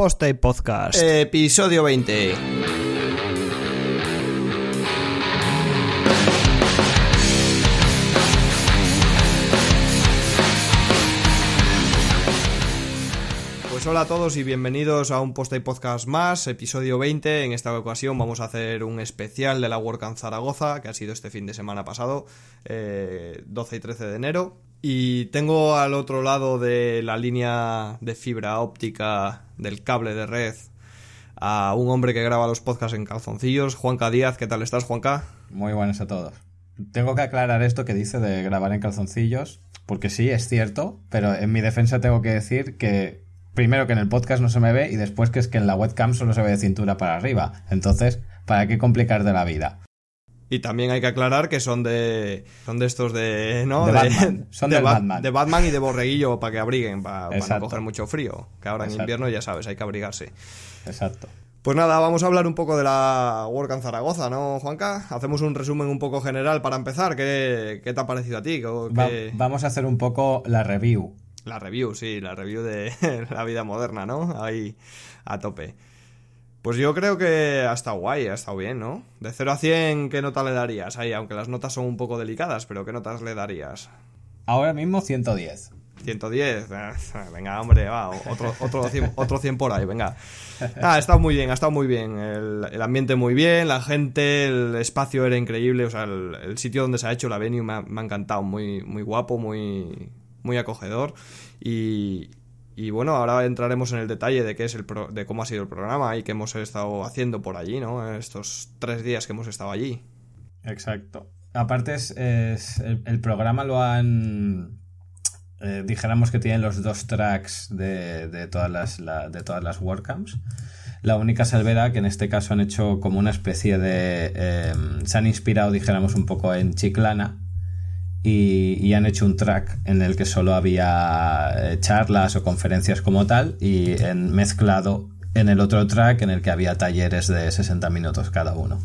Poste Podcast. Episodio 20. Pues hola a todos y bienvenidos a un Post Podcast más, episodio 20. En esta ocasión vamos a hacer un especial de la WordCamp Zaragoza, que ha sido este fin de semana pasado, eh, 12 y 13 de enero. Y tengo al otro lado de la línea de fibra óptica del cable de red a un hombre que graba los podcasts en calzoncillos, Juanca Díaz. ¿Qué tal estás, Juanca? Muy buenas a todos. Tengo que aclarar esto que dice de grabar en calzoncillos, porque sí, es cierto, pero en mi defensa tengo que decir que primero que en el podcast no se me ve y después que es que en la webcam solo se ve de cintura para arriba. Entonces, ¿para qué complicar de la vida? Y también hay que aclarar que son de son de estos de no De Batman. Son de, Ba- Batman. de Batman y de borreguillo para que abriguen para, para no coger mucho frío que ahora en invierno ya sabes hay que abrigarse. Exacto. pues nada vamos a hablar un poco de la WordCamp Zaragoza no Juanca hacemos un resumen un poco general para empezar. Qué, qué te ha parecido a ti ¿Qué- Va- qué- vamos a hacer un poco la review. la review sí la review de la vida moderna no ahí a tope pues yo creo que ha estado guay, ha estado bien, ¿no? De 0 a 100, ¿qué nota le darías? Ahí, aunque las notas son un poco delicadas, pero ¿qué notas le darías? Ahora mismo 110. 110, eh, venga, hombre, va, otro, otro, 100, otro 100 por ahí, venga. Ah, ha estado muy bien, ha estado muy bien. El, el ambiente muy bien, la gente, el espacio era increíble, o sea, el, el sitio donde se ha hecho la venue me ha, me ha encantado, muy, muy guapo, muy, muy acogedor. Y, y bueno, ahora entraremos en el detalle de qué es el de cómo ha sido el programa y qué hemos estado haciendo por allí, ¿no? Estos tres días que hemos estado allí. Exacto. Aparte, es, el, programa lo han. eh, dijéramos que tienen los dos tracks de, de todas las la- de todas las WordCamps. La única salvedad que en este caso han hecho como una especie de. eh, se han inspirado, dijéramos, un poco en Chiclana. Y, han hecho un track en el que solo había eh, charlas o conferencias como tal. Y en, mezclado en el otro track en el que había talleres de 60 minutos cada uno.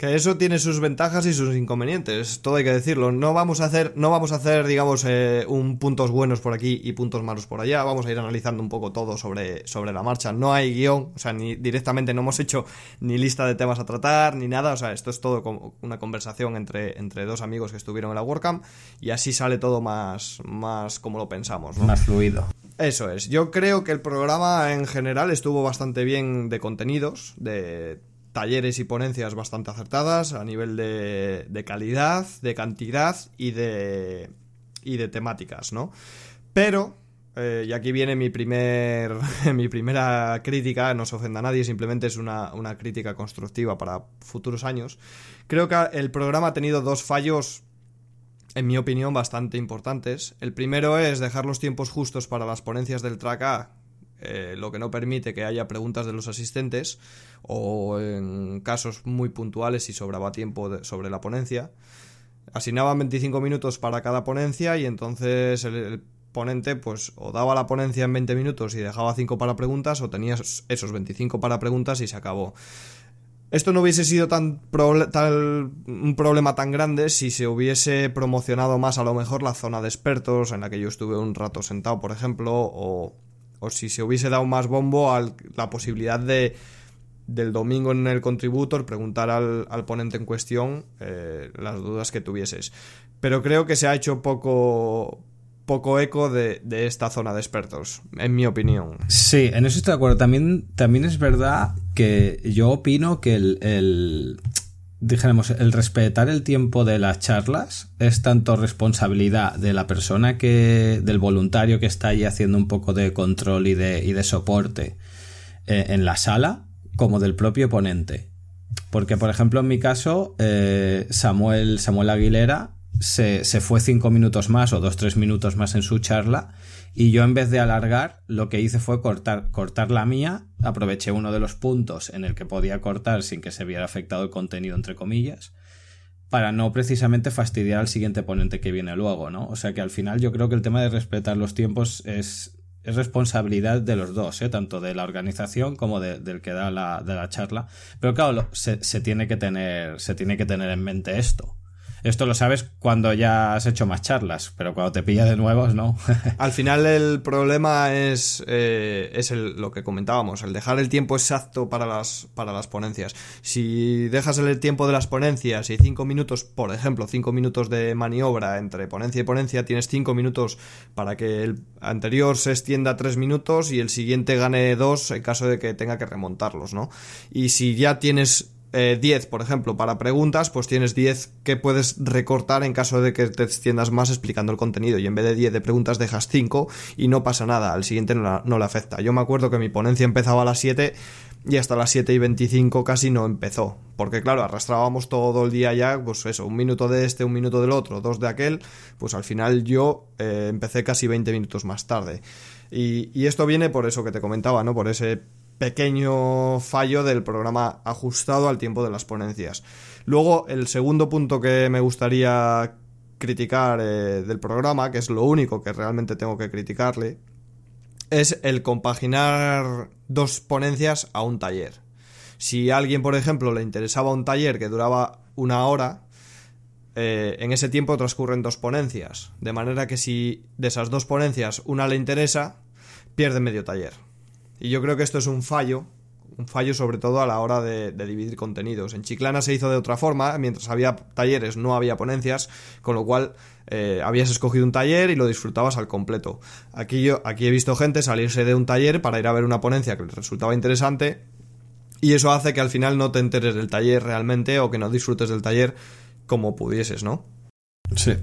Que eso tiene sus ventajas y sus inconvenientes, todo hay que decirlo. No vamos a hacer, no vamos a hacer, digamos, eh, un puntos buenos por aquí y puntos malos por allá. Vamos a ir analizando un poco todo sobre, sobre la marcha. No hay guion, o sea, ni directamente no hemos hecho ni lista de temas a tratar, ni nada. O sea, esto es todo como una conversación entre, entre dos amigos que estuvieron en la WordCamp y así sale todo más, más como lo pensamos, ¿no? Más fluido. Eso es. Yo creo que el programa en general estuvo bastante bien de contenidos, de talleres y ponencias bastante acertadas a nivel de, de calidad, de cantidad y de, y de temáticas, ¿no? Pero, eh, y aquí viene mi, primer, mi primera crítica, no se ofenda a nadie, simplemente es una, una crítica constructiva para futuros años. Creo que el programa ha tenido dos fallos en mi opinión, bastante importantes. El primero es dejar los tiempos justos para las ponencias del track A, eh, lo que no permite que haya preguntas de los asistentes, o en casos muy puntuales si sobraba tiempo sobre la ponencia. Asignaban 25 minutos para cada ponencia y entonces el, ponente pues o daba la ponencia en 20 minutos y dejaba 5 para preguntas o tenías esos 25 para preguntas y se acabó. Esto no hubiese sido tan un problema tan grande si se hubiese promocionado más a lo mejor la zona de expertos en la que yo estuve un rato sentado, por ejemplo, o, o si se hubiese dado más bombo a la posibilidad de del domingo en el contributor preguntar al, al ponente en cuestión eh, las dudas que tuvieses. Pero creo que se ha hecho poco poco eco de, de esta zona de expertos, en mi opinión. Sí, en eso estoy de acuerdo. También, también es verdad que yo opino que el, el, dijéramos, el respetar el tiempo de las charlas es tanto responsabilidad de la persona que, del voluntario que está ahí haciendo un poco de control y de, y de soporte eh, en la sala, como del propio ponente. Porque, por ejemplo, en mi caso, eh, Samuel, Samuel Aguilera se, se fue cinco minutos más o dos, tres minutos más en su charla y yo en vez de alargar lo que hice fue cortar, cortar la mía, aproveché uno de los puntos en el que podía cortar sin que se viera afectado el contenido entre comillas para no precisamente fastidiar al siguiente ponente que viene luego, ¿no? O sea que al final yo creo que el tema de respetar los tiempos es, es responsabilidad de los dos, ¿eh? tanto de la organización como de- del que da la, de la charla. Pero claro, se, se tiene que tener, se tiene que tener en mente esto. Esto lo sabes cuando ya has hecho más charlas, pero cuando te pilla de nuevos, no. Al final el problema es, eh, es lo que comentábamos, el dejar el tiempo exacto para las, para las ponencias. Si dejas el tiempo de las ponencias y cinco minutos, por ejemplo, cinco minutos de maniobra entre ponencia y ponencia, tienes cinco minutos para que el anterior se extienda tres minutos y el siguiente gane dos en caso de que tenga que remontarlos, ¿no? Y si ya tienes 10, eh, por ejemplo, para preguntas, pues tienes 10 que puedes recortar en caso de que te extiendas más explicando el contenido. Y en vez de 10 de preguntas dejas 5 y no pasa nada, al siguiente no, le afecta. Yo me acuerdo que mi ponencia empezaba a las 7 y hasta las 7 y 25 casi no empezó. Porque claro, arrastrábamos todo el día ya, pues eso, un minuto de este, un minuto del otro, dos de aquel, pues al final yo eh, empecé casi 20 minutos más tarde. Y, y esto viene por eso que te comentaba, ¿no? Por ese pequeño fallo del programa ajustado al tiempo de las ponencias. Luego, el segundo punto que me gustaría criticar eh, del programa, que es lo único que realmente tengo que criticarle, es el compaginar dos ponencias a un taller. Si a alguien, por ejemplo, le interesaba un taller que duraba una hora, eh, en ese tiempo transcurren dos ponencias. De manera que si de esas dos ponencias una le interesa, pierde medio taller. Y yo creo que esto es un fallo, un fallo sobre todo a la hora de, dividir contenidos. En Chiclana se hizo de otra forma, mientras había talleres no había ponencias, con lo cual eh, habías escogido un taller y lo disfrutabas al completo. Aquí yo, aquí he visto gente salirse de un taller para ir a ver una ponencia que les resultaba interesante y eso hace que al final no te enteres del taller realmente o que no disfrutes del taller como pudieses, ¿no? Sí.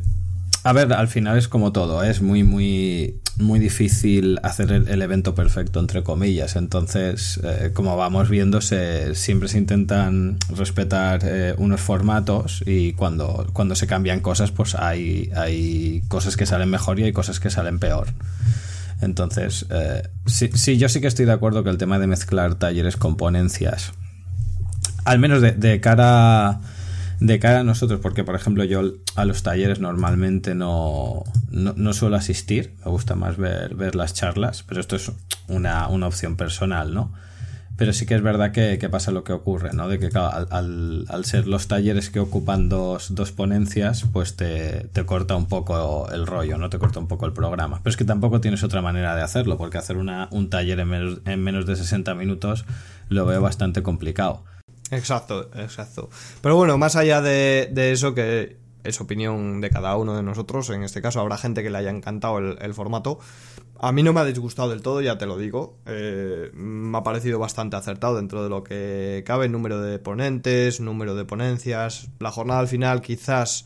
A ver, al final es como todo, ¿eh? es muy, muy, muy difícil hacer el, evento perfecto, entre comillas. Entonces, eh, como vamos viendo, siempre se intentan respetar eh, unos formatos y cuando, cuando se cambian cosas, pues hay, hay cosas que salen mejor y hay cosas que salen peor. Entonces, sí, sí, yo sí que estoy de acuerdo que el tema de mezclar talleres con ponencias, al menos de cara de cara a nosotros, porque por ejemplo yo a los talleres normalmente no, no, suelo asistir, me gusta más ver, ver las charlas, pero esto es una, opción personal, ¿no? Pero sí que es verdad que, pasa lo que ocurre, ¿no? De que al, al, ser los talleres que ocupan dos, dos ponencias, pues te, te, corta un poco el rollo, ¿no? Te corta un poco el programa. Pero es que tampoco tienes otra manera de hacerlo, porque hacer una, un taller en menos, en menos de 60 minutos lo veo bastante complicado. Exacto, exacto. Pero bueno, más allá de, eso, que es opinión de cada uno de nosotros, en este caso habrá gente que le haya encantado el, formato. A mí no me ha disgustado del todo, ya te lo digo. Eh, me ha parecido bastante acertado dentro de lo que cabe, número de ponentes, número de ponencias. La jornada al final quizás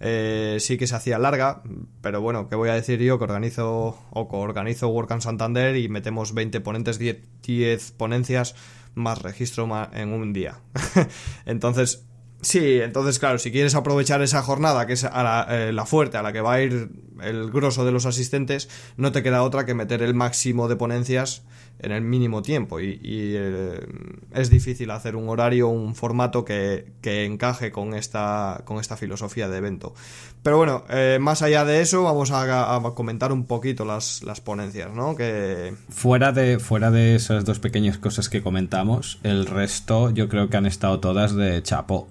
eh, sí que se hacía larga, pero bueno, ¿qué voy a decir yo? Que organizo o organizo Work en Santander y metemos 20 ponentes, 10, 10 ponencias más registro en un día. entonces, sí, entonces claro, si quieres aprovechar esa jornada, que es eh, la, fuerte, a la que va a ir el grosso de los asistentes, no te queda otra que meter el máximo de ponencias en el mínimo tiempo y, eh, es difícil hacer un horario, un formato que, encaje con esta, con esta filosofía de evento. Pero bueno, eh, más allá de eso, vamos a, comentar un poquito las, las, ponencias, ¿no? Que... Fuera de, fuera de esas dos pequeñas cosas que comentamos, el resto yo creo que han estado todas de chapo.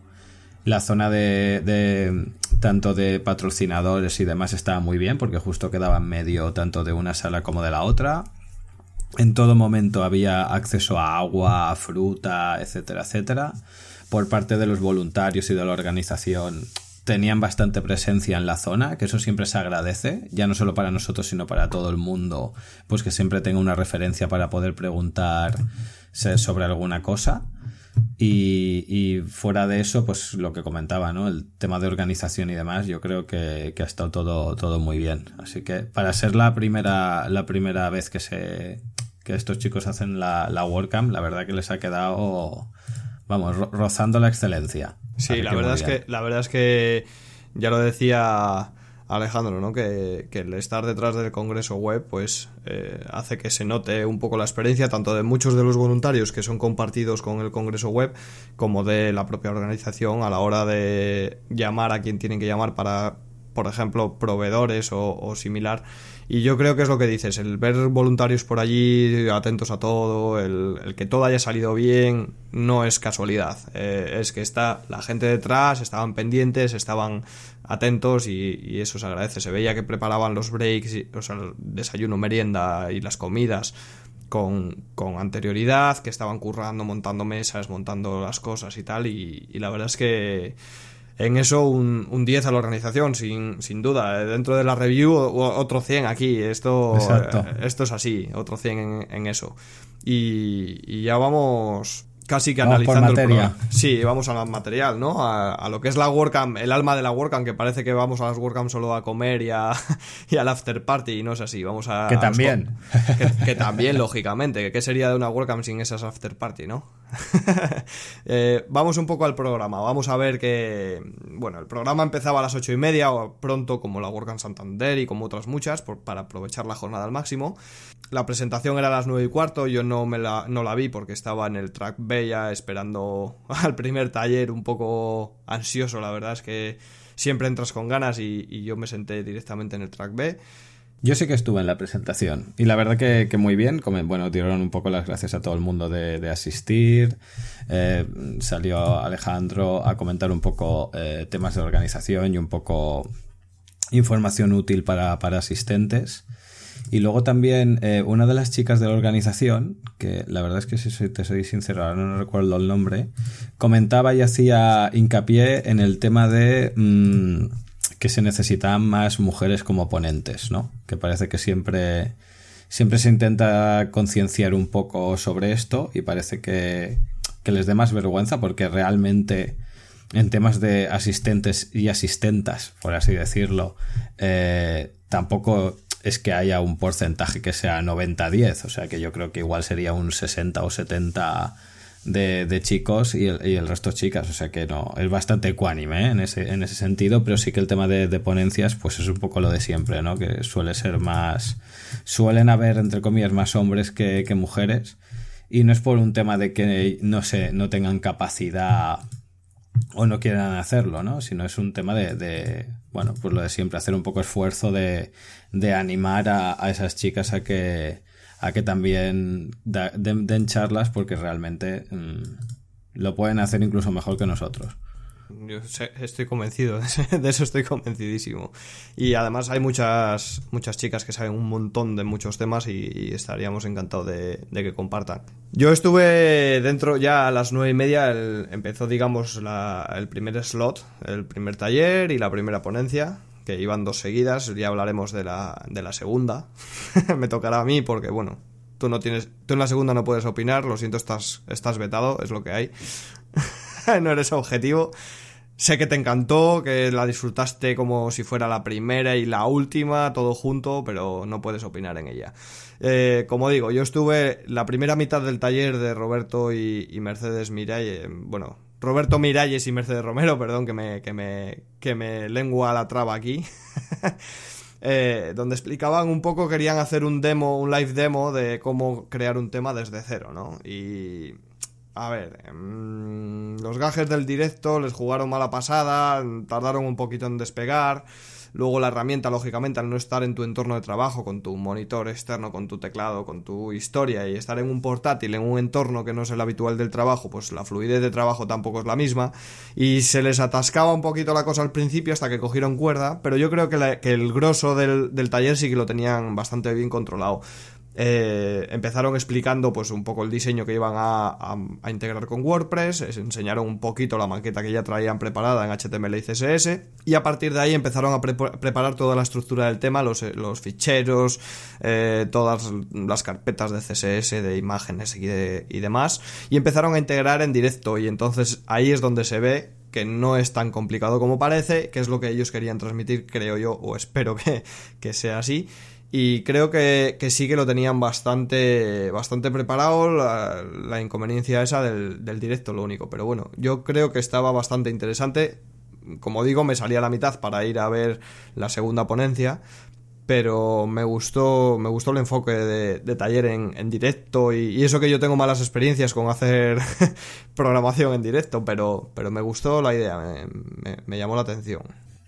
La zona de, de tanto de patrocinadores y demás estaba muy bien porque justo quedaba en medio tanto de una sala como de la otra en todo momento había acceso a agua, a fruta, etcétera, etcétera. Por parte de los voluntarios y de la organización tenían bastante presencia en la zona, que eso siempre se agradece, ya no solo para nosotros, sino para todo el mundo, pues que siempre tenga una referencia para poder preguntar sobre alguna cosa. Y, fuera de eso, pues lo que comentaba, ¿no? El tema de organización y demás, yo creo que, ha estado todo, todo muy bien. Así que para ser la primera, la primera vez que se que estos chicos hacen la, la WordCamp, la verdad que les ha quedado, vamos, rozando la excelencia. Sí, la verdad es que, la verdad es que ya lo decía Alejandro, ¿no? Que, el estar detrás del Congreso Web, pues eh, hace que se note un poco la experiencia tanto de muchos de los voluntarios que son compartidos con el Congreso Web, como de la propia organización a la hora de llamar a quien tienen que llamar para por ejemplo, proveedores o, similar. Y yo creo que es lo que dices, el ver voluntarios por allí atentos a todo, el, que todo haya salido bien, no es casualidad. Eh, es que está la gente detrás, estaban pendientes, estaban atentos y, eso se agradece. Se veía que preparaban los breaks, o sea, el desayuno, merienda y las comidas con, con, anterioridad, que estaban currando, montando mesas, montando las cosas y tal. Y, y la verdad es que en eso un, un 10 a la organización, sin, sin duda. Dentro de la review, otro 100 aquí. Esto, esto es así, otro 100 en, en eso. Y, y ya vamos casi que analizando el programa. Sí, vamos al material, ¿no? A, lo que es la WordCamp, el alma de la WordCamp, que parece que vamos a las WordCamp solo a comer y, a, y al after party, y no es así. Vamos a. Que también. Que, también, lógicamente. ¿Qué sería de una WordCamp sin esas after party, no? Eh, vamos un poco al programa. Vamos a ver que. Bueno, el programa empezaba a las ocho y media, o pronto, como la WordCamp Santander y como otras muchas, para aprovechar la jornada al máximo. La presentación era a las nueve y cuarto, yo no, me la, no la vi porque estaba en el track B ya esperando al primer taller un poco ansioso, la verdad es que siempre entras con ganas y, yo me senté directamente en el track B. Yo sí que estuve en la presentación y la verdad que, muy bien, bueno, dieron un poco las gracias a todo el mundo de, asistir, eh, salió Alejandro a comentar un poco eh, temas de organización y un poco información útil para, para asistentes. Y luego también eh, una de las chicas de la organización, que la verdad es que si te soy sincero, ahora no recuerdo el nombre, comentaba y hacía hincapié en el tema de mm, que se necesitan más mujeres como ponentes, ¿no? Que parece que siempre, siempre se intenta concienciar un poco sobre esto y parece que, que les dé más vergüenza porque realmente en temas de asistentes y asistentas, por así decirlo, eh, tampoco es que haya un porcentaje que sea 90-10, o sea que yo creo que igual sería un 60 o 70 de, chicos y el, resto chicas, o sea que no, es bastante ecuánime ¿eh? en, ese, en ese sentido, pero sí que el tema de, ponencias pues es un poco lo de siempre, ¿no? Que suele ser más, suelen haber entre comillas más hombres que, que mujeres y no es por un tema de que no sé, no tengan capacidad o no quieran hacerlo, ¿no? Sino es un tema de, bueno, pues lo de siempre, hacer un poco esfuerzo de, de animar a, a, esas chicas a que, a que también den, charlas porque realmente mm, lo pueden hacer incluso mejor que nosotros. Yo estoy convencido, de eso estoy convencidísimo. Y además hay muchas, muchas chicas que saben un montón de muchos temas y, estaríamos encantados de, que compartan. Yo estuve dentro ya a las nueve y media, empezó digamos el primer slot, el primer taller y la primera ponencia, que iban dos seguidas, ya hablaremos de la, de la segunda. Me tocará a mí porque bueno, tú no tienes, tú en la segunda no puedes opinar, lo siento, estás, estás vetado, es lo que hay. no eres objetivo. Sé que te encantó, que la disfrutaste como si fuera la primera y la última, todo junto, pero no puedes opinar en ella. Eh, como digo, yo estuve la primera mitad del taller de Roberto y, Mercedes Miralles, bueno, Roberto Miralles y Mercedes Romero, perdón, que me, que me, que me lengua la traba aquí. Eh, donde explicaban un poco, querían hacer un demo, un live demo de cómo crear un tema desde cero, ¿no? Y a ver, em, los gajes del directo les jugaron mala pasada, tardaron un poquito en despegar. Luego la herramienta, lógicamente, al no estar en tu entorno de trabajo, con tu monitor externo, con tu teclado, con tu historia y estar en un portátil, en un entorno que no es el habitual del trabajo, pues la fluidez de trabajo tampoco es la misma. Y se les atascaba un poquito la cosa al principio hasta que cogieron cuerda, pero yo creo que, el grosso del taller sí que lo tenían bastante bien controlado. Eh, empezaron explicando pues un poco el diseño que iban a, integrar con WordPress, enseñaron un poquito la maqueta que ya traían preparada en HTML y CSS y a partir de ahí empezaron a preparar toda la estructura del tema, los, los ficheros, eh, todas las carpetas de CSS, de imágenes y, y demás y empezaron a integrar en directo y entonces ahí es donde se ve que no es tan complicado como parece, que es lo que ellos querían transmitir, creo yo, o espero que, que sea así. Y creo que, sí que lo tenían bastante, bastante preparado, la, inconveniencia esa del, del, directo, lo único. Pero bueno, yo creo que estaba bastante interesante. Como digo, me salía a la mitad para ir a ver la segunda ponencia, pero me gustó, me gustó el enfoque de, taller en, directo y, eso que yo tengo malas experiencias con hacer programación en directo, pero, pero me gustó la idea, me llamó la atención.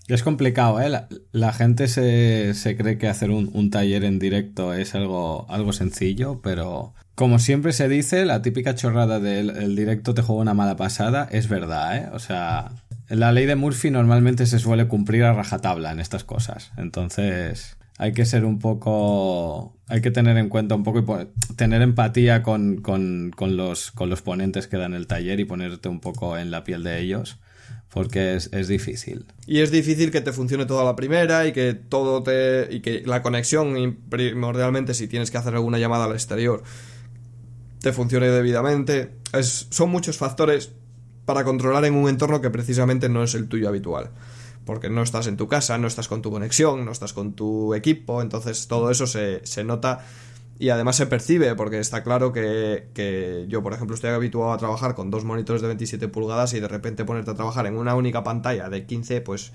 Es complicado, ¿eh? La, gente se, cree que hacer un, taller en directo es algo, sencillo, pero como siempre se dice, la típica chorrada del directo te juega una mala pasada es verdad, ¿eh? O sea, la ley de Murphy normalmente se suele cumplir a rajatabla en estas cosas. Entonces, hay que ser un poco. Hay que tener en cuenta un poco y tener empatía con, con, con, los, con los ponentes que dan el taller y ponerte un poco en la piel de ellos porque es, difícil. Y es difícil que te funcione toda la primera y que todo te. y que la conexión, primordialmente, si tienes que hacer alguna llamada al exterior, te funcione debidamente. Es, son muchos factores para controlar en un entorno que precisamente no es el tuyo habitual. Porque no estás en tu casa, no estás con tu conexión, no estás con tu equipo, entonces todo eso se, se nota y además se percibe, porque está claro que, yo, por ejemplo, estoy habituado a trabajar con dos monitores de 27 pulgadas y de repente ponerte a trabajar en una única pantalla de 15, pues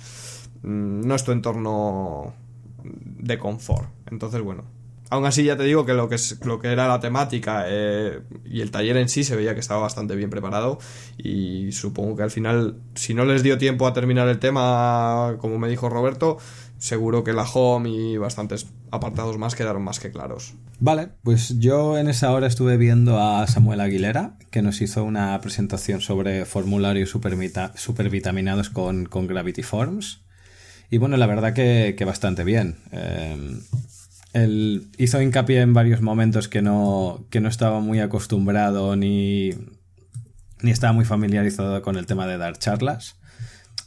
mm, no es tu entorno de confort. Entonces, bueno. Aún así, ya te digo que lo que, es, lo que era la temática eh, y el taller en sí se veía que estaba bastante bien preparado. Y supongo que al final, si no les dio tiempo a terminar el tema, como me dijo Roberto, seguro que la home y bastantes apartados más quedaron más que claros. Vale, pues yo en esa hora estuve viendo a Samuel Aguilera, que nos hizo una presentación sobre formularios supervitaminados con, con Gravity Forms. Y bueno, la verdad que, bastante bien. Eh, él hizo hincapié en varios momentos que no, que no estaba muy acostumbrado ni, ni estaba muy familiarizado con el tema de dar charlas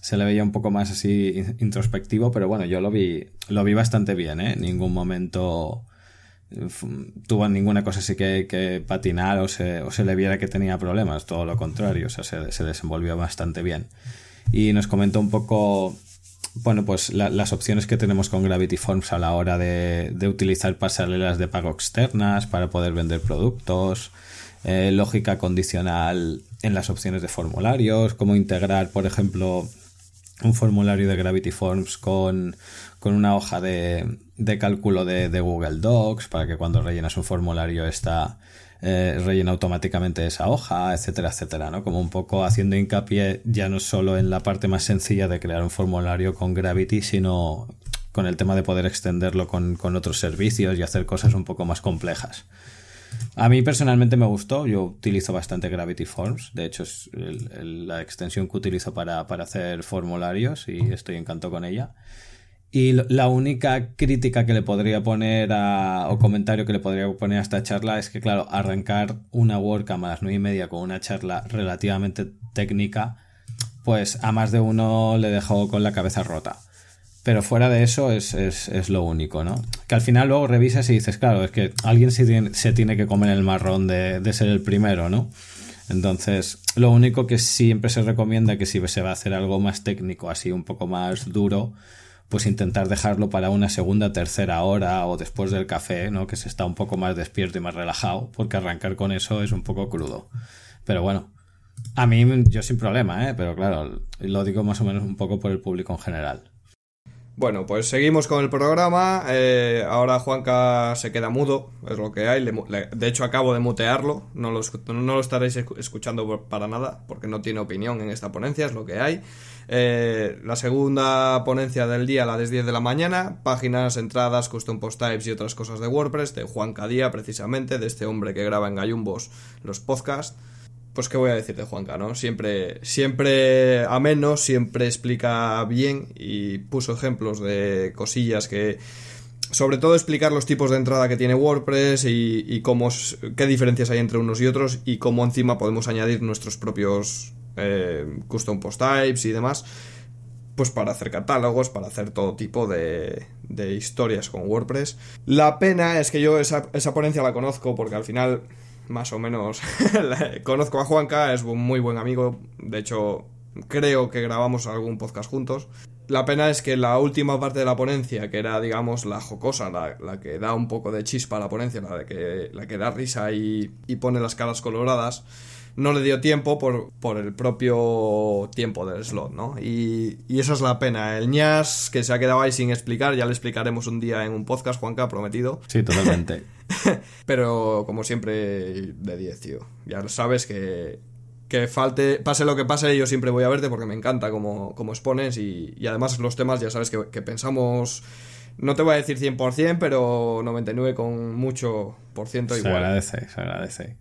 se le veía un poco más así introspectivo, pero bueno, yo lo vi, lo vi bastante bien, ¿eh? En ningún momento tuvo ninguna cosa así que, patinar o se, o se, le viera que tenía problemas, todo lo contrario, o sea, se, desenvolvió bastante bien. Y nos comentó un poco, bueno, pues las opciones que tenemos con Gravity Forms a la hora de, utilizar pasarelas de pago externas para poder vender productos, eh, lógica condicional en las opciones de formularios, cómo integrar, por ejemplo, un formulario de Gravity Forms con, una hoja de, de cálculo de, Google Docs para que cuando rellenas un formulario está eh, automáticamente esa hoja, etcétera, etcétera, ¿no? Como un poco haciendo hincapié ya no solo en la parte más sencilla de crear un formulario con Gravity, sino con el tema de poder extenderlo con, con otros servicios y hacer cosas un poco más complejas. A mí personalmente me gustó, yo utilizo bastante Gravity Forms, de hecho es la extensión que utilizo para, hacer formularios y estoy encantado con ella. Y la única crítica que le podría poner a, o comentario que le podría poner a esta charla es que, claro, arrancar una WordCamp a las nueve y media con una charla relativamente técnica, pues a más de uno le dejó con la cabeza rota. Pero fuera de eso es, lo único, ¿no? Que al final luego revisas y dices, claro, es que alguien se tiene, se tiene que comer el marrón de, ser el primero, ¿no? Entonces, lo único que siempre se recomienda que si se va a hacer algo más técnico, así un poco más duro, pues intentar dejarlo para una segunda, tercera hora o después del café, ¿no? Que se está un poco más despierto y más relajado, porque arrancar con eso es un poco crudo. Pero bueno, a mí yo sin problema, ¿eh? Pero claro, lo digo más o menos un poco por el público en general. Bueno, pues seguimos con el programa. Eh, ahora Juanca se queda mudo, es lo que hay. de hecho, acabo de mutearlo. No lo, estaréis escuchando para nada, porque no tiene opinión en esta ponencia, es lo que hay. Eh, la segunda ponencia del día, la de 10 de la mañana. Páginas, entradas, custom post types y otras cosas de WordPress, de Juan Cadía, precisamente, de este hombre que graba en Gallumbos los podcasts pues qué voy a decir de Juanca, ¿no? Siempre, siempre ameno, siempre explica bien y puso ejemplos de cosillas que... Sobre todo explicar los tipos de entrada que tiene WordPress y, cómo, qué diferencias hay entre unos y otros y cómo encima podemos añadir nuestros propios eh, custom post types y demás pues para hacer catálogos, para hacer todo tipo de, de historias con WordPress. La pena es que yo esa, esa ponencia la conozco porque al final más o menos conozco a Juanca, es un muy buen amigo, de hecho creo que grabamos algún podcast juntos. La pena es que la última parte de la ponencia, que era, digamos, la jocosa, la, que da un poco de chispa a la ponencia, la, de que, la que da risa y, y pone las caras coloradas, no le dio tiempo por, por el propio tiempo del slot, ¿no? Y, y esa es la pena. El ñas que se ha quedado ahí sin explicar, ya le explicaremos un día en un podcast, Juanca, prometido. Sí, totalmente. Pero como siempre, de 10, tío. Ya sabes que que falte, pase lo que pase, yo siempre voy a verte porque me encanta como, como expones y, y además los temas ya sabes que, que pensamos no te voy a decir 100%, pero 99 con mucho por ciento igual. Se agradece, se agradece.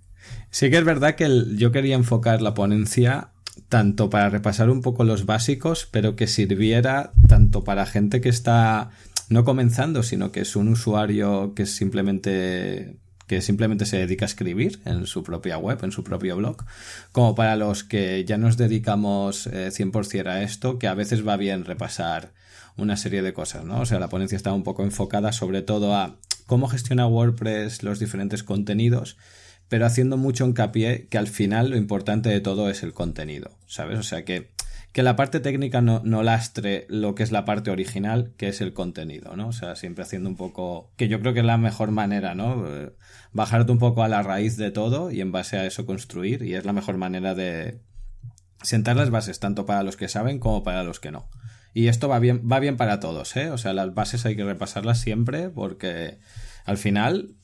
Sí que es verdad que yo quería enfocar la ponencia tanto para repasar un poco los básicos, pero que sirviera tanto para gente que está no comenzando, sino que es un usuario que simplemente que simplemente se dedica a escribir en su propia web, en su propio blog, como para los que ya nos dedicamos 100% eh, a esto, que a veces va bien repasar una serie de cosas, ¿no? O sea, la ponencia está un poco enfocada sobre todo a cómo gestiona WordPress los diferentes contenidos, pero haciendo mucho hincapié que al final lo importante de todo es el contenido, ¿sabes? O sea, que, que la parte técnica no, no lastre lo que es la parte original, que es el contenido, ¿no? O sea, siempre haciendo un poco, que yo creo que es la mejor manera, ¿no? Bajarte un poco a la raíz de todo y en base a eso construir, y es la mejor manera de sentar las bases, tanto para los que saben como para los que no. Y esto va bien, va bien para todos, ¿eh? O sea, las bases hay que repasarlas siempre porque al final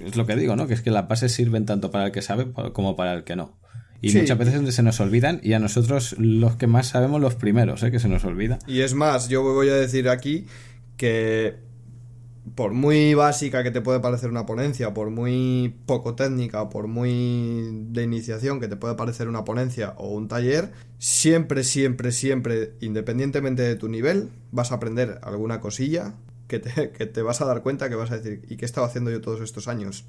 es lo que digo, ¿no? Que es que las bases sirven tanto para el que sabe como para el que no. Y muchas veces se nos olvidan y a nosotros los que más sabemos los primeros, ¿eh? Que se nos olvida. Y es más, yo voy a decir aquí que por muy básica que te puede parecer una ponencia, por muy poco técnica, por muy de iniciación que te puede parecer una ponencia o un taller, siempre, siempre, siempre, independientemente de tu nivel, vas a aprender alguna cosilla que te, que te vas a dar cuenta que vas a decir, ¿y qué estaba haciendo yo todos estos años?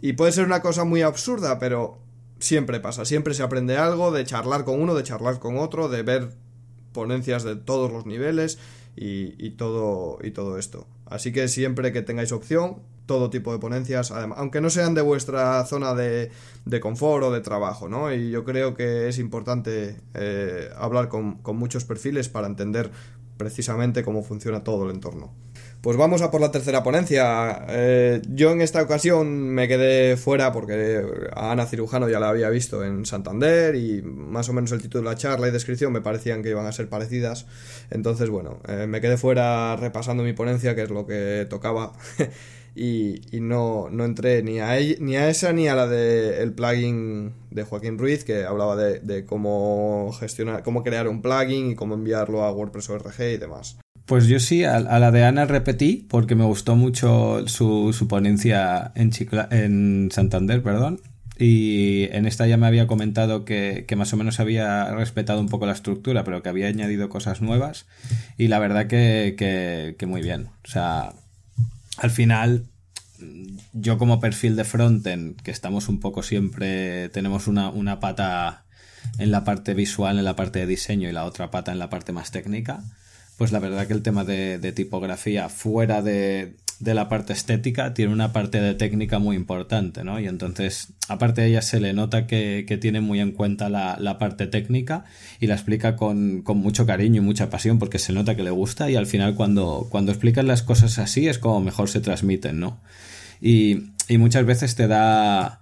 Y puede ser una cosa muy absurda, pero siempre pasa, siempre se aprende algo de charlar con uno, de charlar con otro, de ver ponencias de todos los niveles y, todo, y todo esto. Así que siempre que tengáis opción, todo tipo de ponencias, aunque no sean de vuestra zona de, de, confort o de trabajo, ¿no? Y yo creo que es importante eh, hablar con, con muchos perfiles para entender precisamente cómo funciona todo el entorno. Pues vamos a por la tercera ponencia. Eh, yo en esta ocasión me quedé fuera porque a Ana Cirujano ya la había visto en Santander y más o menos el título de la charla y descripción me parecían que iban a ser parecidas. Entonces, bueno, eh, me quedé fuera repasando mi ponencia, que es lo que tocaba. y, no, no, entré ni a, ni a esa ni a la del plugin de Joaquín Ruiz, que hablaba de, de cómo gestionar, cómo crear un plugin y cómo enviarlo a WordPress ORG y demás. Pues yo sí, a, la de Ana repetí porque me gustó mucho su, su ponencia en, en Santander, perdón. Y en esta ya me había comentado que, que, más o menos había respetado un poco la estructura, pero que había añadido cosas nuevas. Y la verdad que, que, que muy bien. O sea, al final, yo como perfil de frontend, que estamos un poco siempre, tenemos una, una pata en la parte visual, en la parte de diseño y la otra pata en la parte más técnica pues la verdad que el tema de, tipografía fuera de, la parte estética tiene una parte de técnica muy importante, ¿no? Y entonces, aparte de ella se le nota que, tiene muy en cuenta la, parte técnica y la explica con, mucho cariño y mucha pasión porque se nota que le gusta y al final cuando, cuando explicas las cosas así es como mejor se transmiten, ¿no? Y muchas veces te da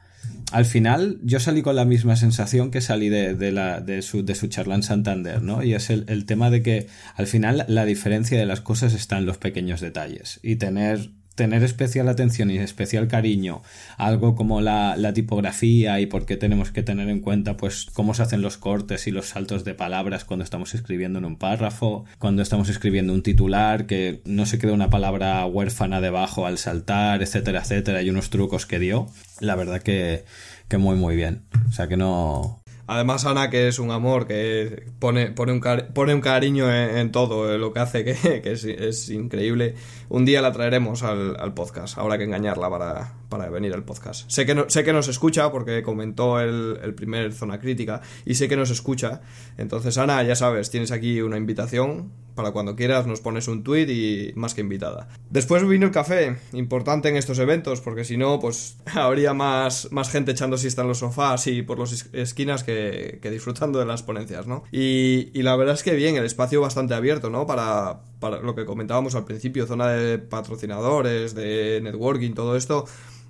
al final yo salí con la misma sensación que salí de, de, su, de su charla en Santander, ¿no? Y es el, el tema de que al final la diferencia de las cosas está en los pequeños detalles y tener tener especial atención y especial cariño algo como la, tipografía y por qué tenemos que tener en cuenta pues cómo se hacen los cortes y los saltos de palabras cuando estamos escribiendo en un párrafo, cuando estamos escribiendo un titular, que no se quede una palabra huérfana debajo al saltar, etcétera, etcétera, y unos trucos que dio, la verdad que, que muy muy bien. O sea que no, Además, Ana, que es un amor, que pone, pone, un, pone un cariño en, todo lo que hace, que, es, increíble. Un día la traeremos al, al podcast, habrá que engañarla para, para venir al podcast. Sé que, no, sé que nos escucha porque comentó el, el, primer Zona Crítica y sé que nos escucha. Entonces, Ana, ya sabes, tienes aquí una invitación para cuando quieras nos pones un tweet y más que invitada. Después vino el café, importante en estos eventos, porque si no, pues habría más, más gente echando siesta en los sofás y por las esquinas que, que, disfrutando de las ponencias, ¿no? Y, y, la verdad es que bien, el espacio bastante abierto, ¿no? Para, para lo que comentábamos al principio, zona de patrocinadores, de networking, todo esto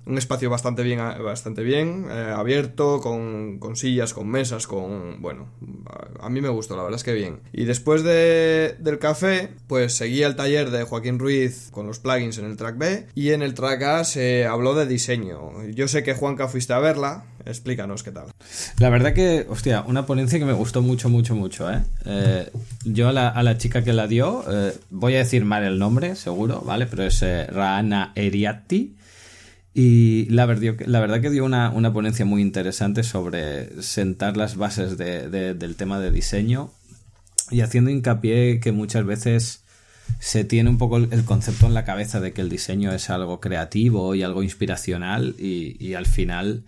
un espacio bastante bien, bastante bien eh, abierto, con, con, sillas, con mesas, con... Bueno, a, mí me gustó, la verdad es que bien. Y después de, del café, pues seguí el taller de Joaquín Ruiz con los plugins en el track B y en el track A se habló de diseño. Yo sé que Juanca fuiste a verla, explícanos qué tal. La verdad que, hostia, una ponencia que me gustó mucho, mucho, mucho, ¿eh? eh yo a la, chica que la dio, eh, voy a decir mal el nombre, seguro, ¿vale? Pero es Rana Eriatti. Y la, verdad que dio una, una, ponencia muy interesante sobre sentar las bases de, del tema de diseño y haciendo hincapié que muchas veces se tiene un poco el concepto en la cabeza de que el diseño es algo creativo y algo inspiracional y, al final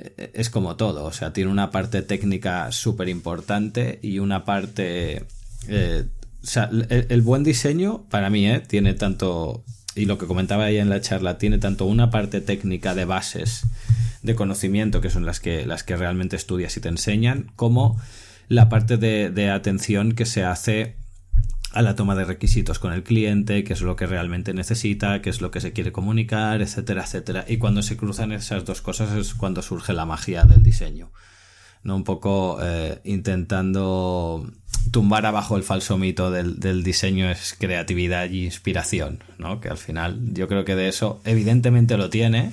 eh, es como todo, o sea, tiene una parte técnica súper importante y una parte... Eh, o sea, el, el, buen diseño, para mí, ¿eh? tiene tanto y lo que comentaba ahí en la charla, tiene tanto una parte técnica de bases de conocimiento, que son las que, las que realmente estudias y te enseñan, como la parte de, de atención que se hace a la toma de requisitos con el cliente, qué es lo que realmente necesita, qué es lo que se quiere comunicar, etcétera, etcétera. Y cuando se cruzan esas dos cosas es cuando surge la magia del diseño. ¿no? Un poco eh, intentando tumbar abajo el falso mito del, del, diseño es creatividad y inspiración, ¿no? Que al final yo creo que de eso evidentemente lo tiene,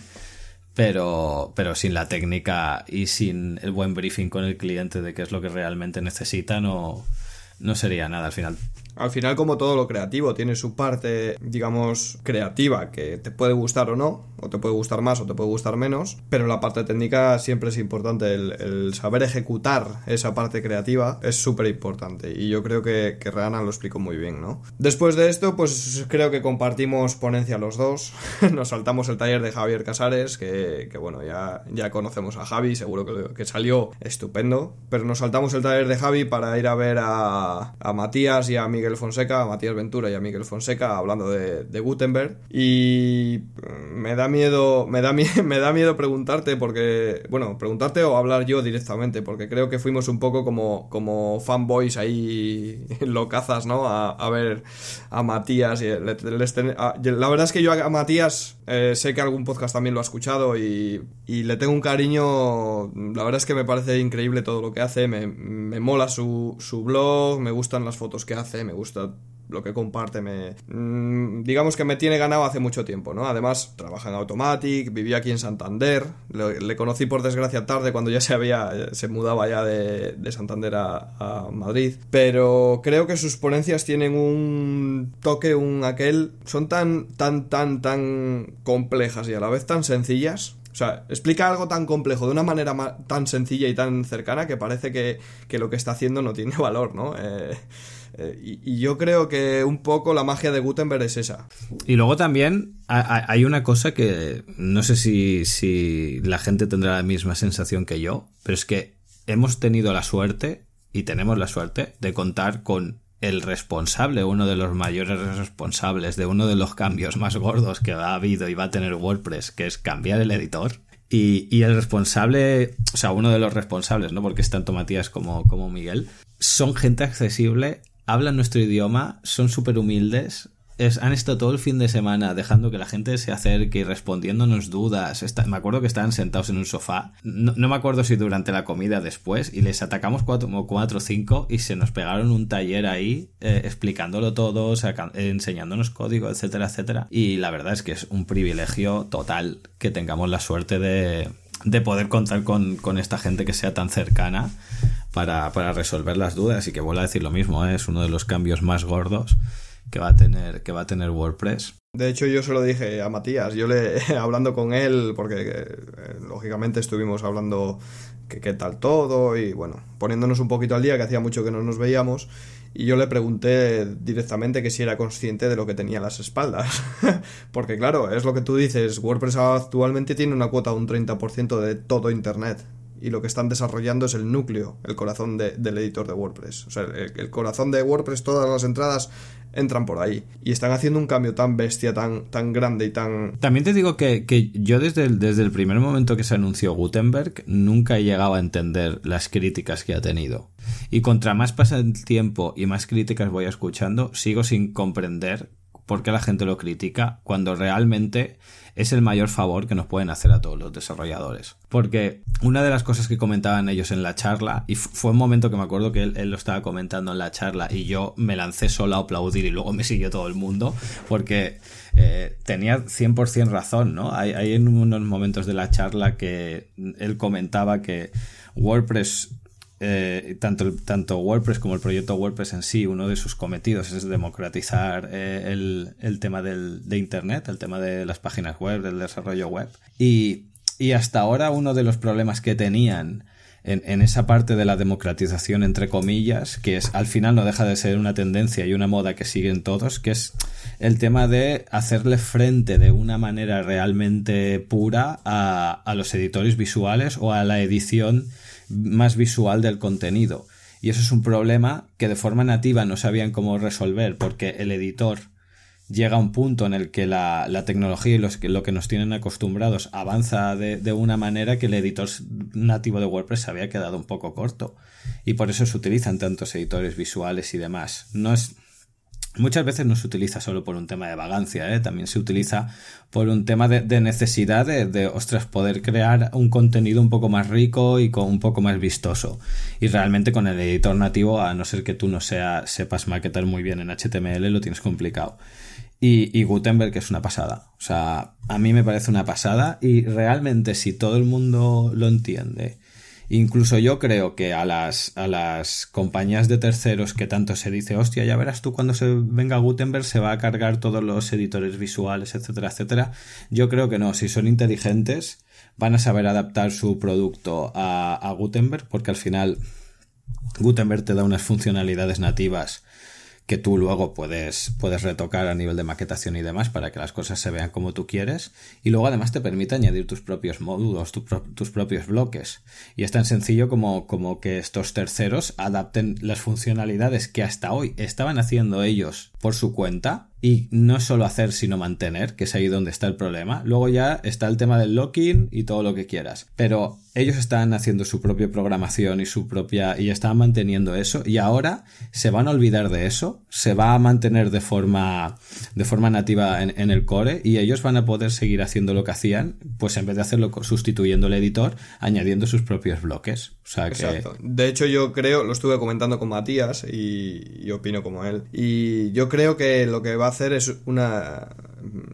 pero, pero sin la técnica y sin el buen briefing con el cliente de qué es lo que realmente necesita, no, no sería nada al final. Al final, como todo lo creativo, tiene su parte, digamos, creativa, que te puede gustar o no, o te puede gustar más o te puede gustar menos, pero la parte técnica siempre es importante. El, saber ejecutar esa parte creativa es súper importante, y yo creo que, que Reana lo explicó muy bien, ¿no? Después de esto, pues creo que compartimos ponencia los dos. Nos saltamos el taller de Javier Casares, que, bueno, ya, ya conocemos a Javi, seguro que, que, salió estupendo, pero nos saltamos el taller de Javi para ir a ver a, a Matías y a Miguel Miguel Fonseca, a Matías Ventura y a Miguel Fonseca hablando de, Gutenberg. Y me da miedo, me da, miedo preguntarte porque, bueno, preguntarte o hablar yo directamente, porque creo que fuimos un poco como, fanboys ahí locazas, ¿no? A, ver a Matías. Y la verdad es que yo a Matías eh, sé que algún podcast también lo ha escuchado y, le tengo un cariño. La verdad es que me parece increíble todo lo que hace. Me, me mola su, su blog, me gustan las fotos que hace, me gusta lo que comparte me mm, digamos que me tiene ganado hace mucho tiempo no además trabaja en Automatic vivía aquí en Santander le, conocí por desgracia tarde cuando ya se había se mudaba ya de, Santander a, Madrid. Pero creo que sus ponencias tienen un toque un aquel son tan tan tan tan complejas y a la vez tan sencillas. O sea, explica algo tan complejo de una manera tan sencilla y tan cercana que parece que, que lo que está haciendo no tiene valor, ¿no? Eh, eh, y, yo creo que un poco la magia de Gutenberg es esa. Y luego también hay una cosa que no sé si, si la gente tendrá la misma sensación que yo, pero es que hemos tenido la suerte y tenemos la suerte de contar con el responsable, uno de los mayores responsables de uno de los cambios más gordos que ha habido y va a tener WordPress, que es cambiar el editor. Y, y, el responsable, o sea, uno de los responsables, ¿no? Porque es tanto Matías como, como Miguel, son gente accesible hablan nuestro idioma, son súper humildes, han estado todo el fin de semana dejando que la gente se acerque y respondiéndonos dudas. me acuerdo que estaban sentados en un sofá. No, me acuerdo si durante la comida después. Y les atacamos cuatro o cinco y se nos pegaron un taller ahí eh, explicándolo todo, enseñándonos código, etcétera, etcétera. Y la verdad es que es un privilegio total que tengamos la suerte de, de poder contar con, con esta gente que sea tan cercana para, para resolver las dudas y que vuelva a decir lo mismo, ¿eh? es uno de los cambios más gordos que va a tener, que va a tener WordPress. De hecho, yo se lo dije a Matías, yo le hablando con él, porque eh, lógicamente estuvimos hablando que qué tal todo y bueno, poniéndonos un poquito al día, que hacía mucho que no nos veíamos, y yo le pregunté directamente que si era consciente de lo que tenía a las espaldas. porque claro, es lo que tú dices, WordPress actualmente tiene una cuota de un 30% de todo Internet y lo que están desarrollando es el núcleo, el corazón del editor de WordPress. O sea, el, corazón de WordPress, todas las entradas entran por ahí. Y están haciendo un cambio tan bestia, tan, tan grande y tan... También te digo que, que yo desde el, desde el primer momento que se anunció Gutenberg nunca he llegado a entender las críticas que ha tenido. Y contra más pasa el tiempo y más críticas voy escuchando, sigo sin comprender por qué la gente lo critica cuando realmente es el mayor favor que nos pueden hacer a todos los desarrolladores. Porque una de las cosas que comentaban ellos en la charla, y fue un momento que me acuerdo que él, lo estaba comentando en la charla y yo me lancé solo a aplaudir y luego me siguió todo el mundo, porque eh, tenía 100% razón, ¿no? Hay, hay en unos momentos de la charla que él comentaba que WordPress eh, tanto, tanto WordPress como el proyecto WordPress en sí, uno de sus cometidos es democratizar eh, el, tema de Internet, el tema de las páginas web, del desarrollo web. Y, hasta ahora uno de los problemas que tenían en, esa parte de la democratización, entre comillas, que es al final no deja de ser una tendencia y una moda que siguen todos, que es el tema de hacerle frente de una manera realmente pura a, a los editores visuales o a la edición más visual del contenido. Y eso es un problema que de forma nativa no sabían cómo resolver porque el editor llega a un punto en el que la, tecnología y los, lo que nos tienen acostumbrados avanza de, de, una manera que el editor nativo de WordPress había quedado un poco corto. Y por eso se utilizan tantos editores visuales y demás. No es, Muchas veces no se utiliza solo por un tema de vagancia, ¿eh? también se utiliza por un tema de, necesidad de, de, ostras, poder crear un contenido un poco más rico y con un poco más vistoso. Y realmente con el editor nativo, a no ser que tú no sea, sepas maquetar muy bien en HTML, lo tienes complicado. Y, y Gutenberg es una pasada. O sea, a mí me parece una pasada y realmente si todo el mundo lo entiende Incluso yo creo que a las, a las compañías de terceros que tanto se dice, hostia, ya verás tú cuando se venga Gutenberg se va a cargar todos los editores visuales, etcétera, etcétera. Yo creo que no, si son inteligentes van a saber adaptar su producto a, a Gutenberg porque al final Gutenberg te da unas funcionalidades nativas que tú luego puedes, puedes retocar a nivel de maquetación y demás para que las cosas se vean como tú quieres. Y luego además te permite añadir tus propios módulos, tus propios bloques. Y es tan sencillo como, como que estos terceros adapten las funcionalidades que hasta hoy estaban haciendo ellos por su cuenta y no solo hacer sino mantener, que es ahí donde está el problema. Luego ya está el tema del locking y todo lo que quieras. Pero ellos están haciendo su propia programación y su propia y están manteniendo eso y ahora se van a olvidar de eso, se va a mantener de forma de forma nativa en, el core y ellos van a poder seguir haciendo lo que hacían, pues en vez de hacerlo sustituyendo el editor, añadiendo sus propios bloques. Exacto. De hecho yo creo, lo estuve comentando con Matías y, y opino como él. Y yo creo que lo que va a hacer es una,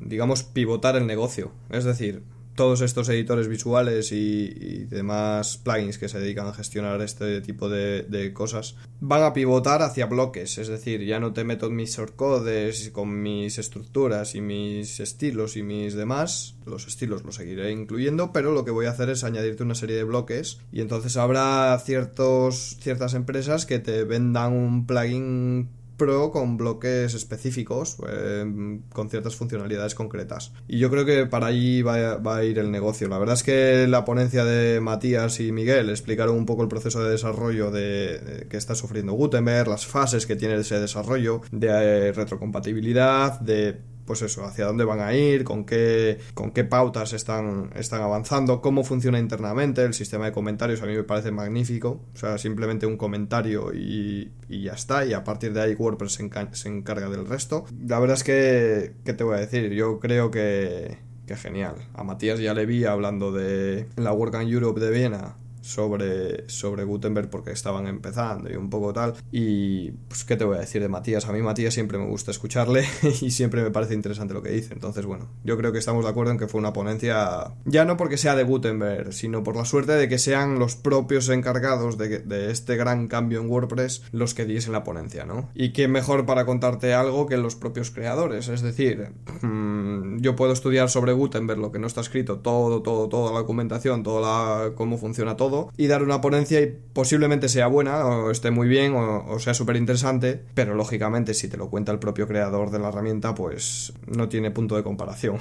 digamos, pivotar el negocio. Es decir, todos estos editores visuales y, demás plugins que se dedican a gestionar este tipo de, cosas van a pivotar hacia bloques, es decir, ya no te meto mis shortcodes con mis estructuras y mis estilos y mis demás, los estilos los seguiré incluyendo, pero lo que voy a hacer es añadirte una serie de bloques y entonces habrá ciertos, ciertas empresas que te vendan un plugin Pro con bloques específicos, eh, con ciertas funcionalidades concretas. Y yo creo que para allí va, a ir el negocio. La verdad es que la ponencia de Matías y Miguel explicaron un poco el proceso de desarrollo de, que está sufriendo Gutenberg, las fases que tiene ese desarrollo, de eh, retrocompatibilidad, de pues eso, hacia dónde van a ir, con qué, con qué pautas están, están avanzando, cómo funciona internamente el sistema de comentarios, a mí me parece magnífico, o sea, simplemente un comentario y, y ya está, y a partir de ahí WordPress se, encarga del resto. La verdad es que, ¿qué te voy a decir? Yo creo que, que genial. A Matías ya le vi hablando de la Work in Europe de Viena sobre, sobre Gutenberg porque estaban empezando y un poco tal. Y pues, ¿qué te voy a decir de Matías? A mí Matías siempre me gusta escucharle y siempre me parece interesante lo que dice. Entonces, bueno, yo creo que estamos de acuerdo en que fue una ponencia, ya no porque sea de Gutenberg, sino por la suerte de que sean los propios encargados de, de este gran cambio en WordPress los que diesen la ponencia, ¿no? Y qué mejor para contarte algo que los propios creadores. Es decir, mm, yo puedo estudiar sobre Gutenberg lo que no está escrito, todo, todo, toda la documentación, toda la, cómo funciona todo y dar una ponencia y posiblemente sea buena o esté muy bien o, sea súper interesante, pero lógicamente si te lo cuenta el propio creador de la herramienta pues no tiene punto de comparación.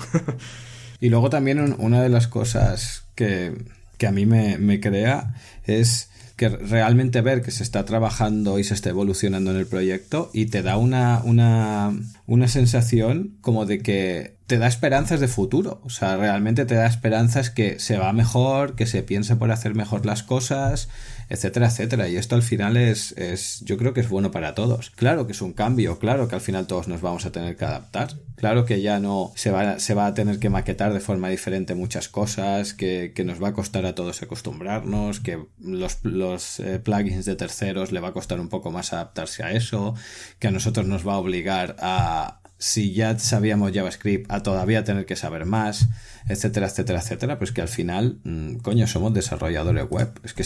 y luego también una de las cosas que, a mí me, me crea es que realmente ver que se está trabajando y se está evolucionando en el proyecto y te da una, una, una sensación como de que te da esperanzas de futuro. O sea, realmente te da esperanzas que se va mejor, que se piense por hacer mejor las cosas, etcétera, etcétera. Y esto al final es, es, yo creo que es bueno para todos. Claro que es un cambio, claro que al final todos nos vamos a tener que adaptar. Claro que ya no se va, se va a tener que maquetar de forma diferente muchas cosas, que, que nos va a costar a todos acostumbrarnos, que los, los eh, plugins de terceros le va a costar un poco más adaptarse a eso, que a nosotros nos va a obligar a, si ya sabíamos JavaScript, a todavía tener que saber más, etcétera, etcétera, etcétera, pues que al final, mm, coño, somos desarrolladores web. Es que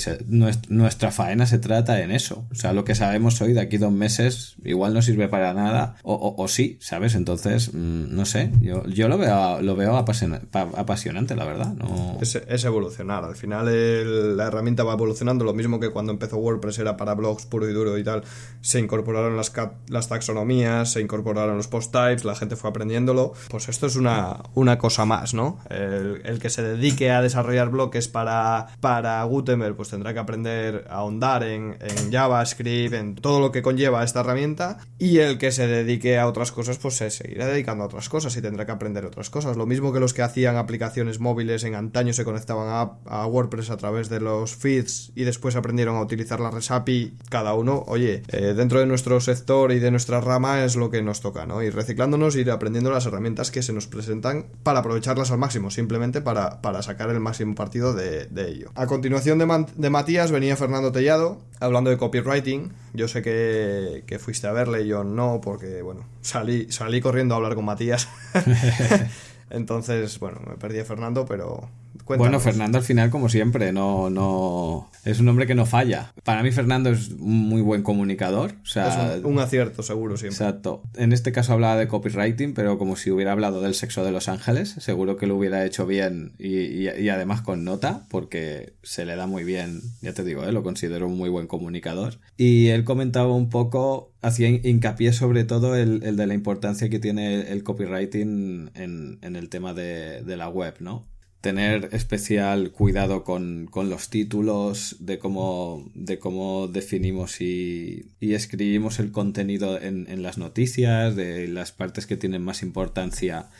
nuestra faena se trata en eso. O sea, lo que sabemos hoy de aquí dos meses igual no sirve para nada, o, o, sí, ¿sabes? Entonces, mm, no sé, yo, yo lo veo, lo veo apasionante, la verdad. No... Es, evolucionar. Al final la herramienta va evolucionando, lo mismo que cuando empezó WordPress era para blogs puro y duro y tal, se incorporaron las, las taxonomías, se incorporaron los la gente fue aprendiéndolo, pues esto es una, una cosa más, ¿no? El, que se dedique a desarrollar bloques para, para Gutenberg, pues tendrá que aprender a ahondar en, en JavaScript, en todo lo que conlleva esta herramienta, y el que se dedique a otras cosas, pues se seguirá dedicando a otras cosas y tendrá que aprender otras cosas. Lo mismo que los que hacían aplicaciones móviles en antaño se conectaban a, WordPress a través de los feeds y después aprendieron a utilizar la REST API, cada uno, oye, eh, dentro de nuestro sector y de nuestra rama es lo que nos toca, ¿no? Y reciclándonos y ir aprendiendo las herramientas que se nos presentan para aprovecharlas al máximo, simplemente para, sacar el máximo partido de, ello. A continuación de, de, Matías venía Fernando Tellado, hablando de copywriting. Yo sé que, que fuiste a verle, yo no, porque, bueno, salí, salí corriendo a hablar con Matías. Entonces, bueno, me perdí a Fernando, pero bueno, Fernando al final, como siempre, no, no. Es un hombre que no falla. Para mí, Fernando es un muy buen comunicador. O sea, es un, acierto, seguro, siempre. Exacto. En este caso hablaba de copywriting, pero como si hubiera hablado del sexo de Los Ángeles. Seguro que lo hubiera hecho bien y, y, además con nota, porque se le da muy bien. Ya te digo, ¿eh? lo considero un muy buen comunicador. Y él comentaba un poco hacía hincapié sobre todo el, el, de la importancia que tiene el, copywriting en, en el tema de, de, la web, ¿no? Tener especial cuidado con, los títulos, de cómo, de cómo definimos y, escribimos el contenido en, en, las noticias, de las partes que tienen más importancia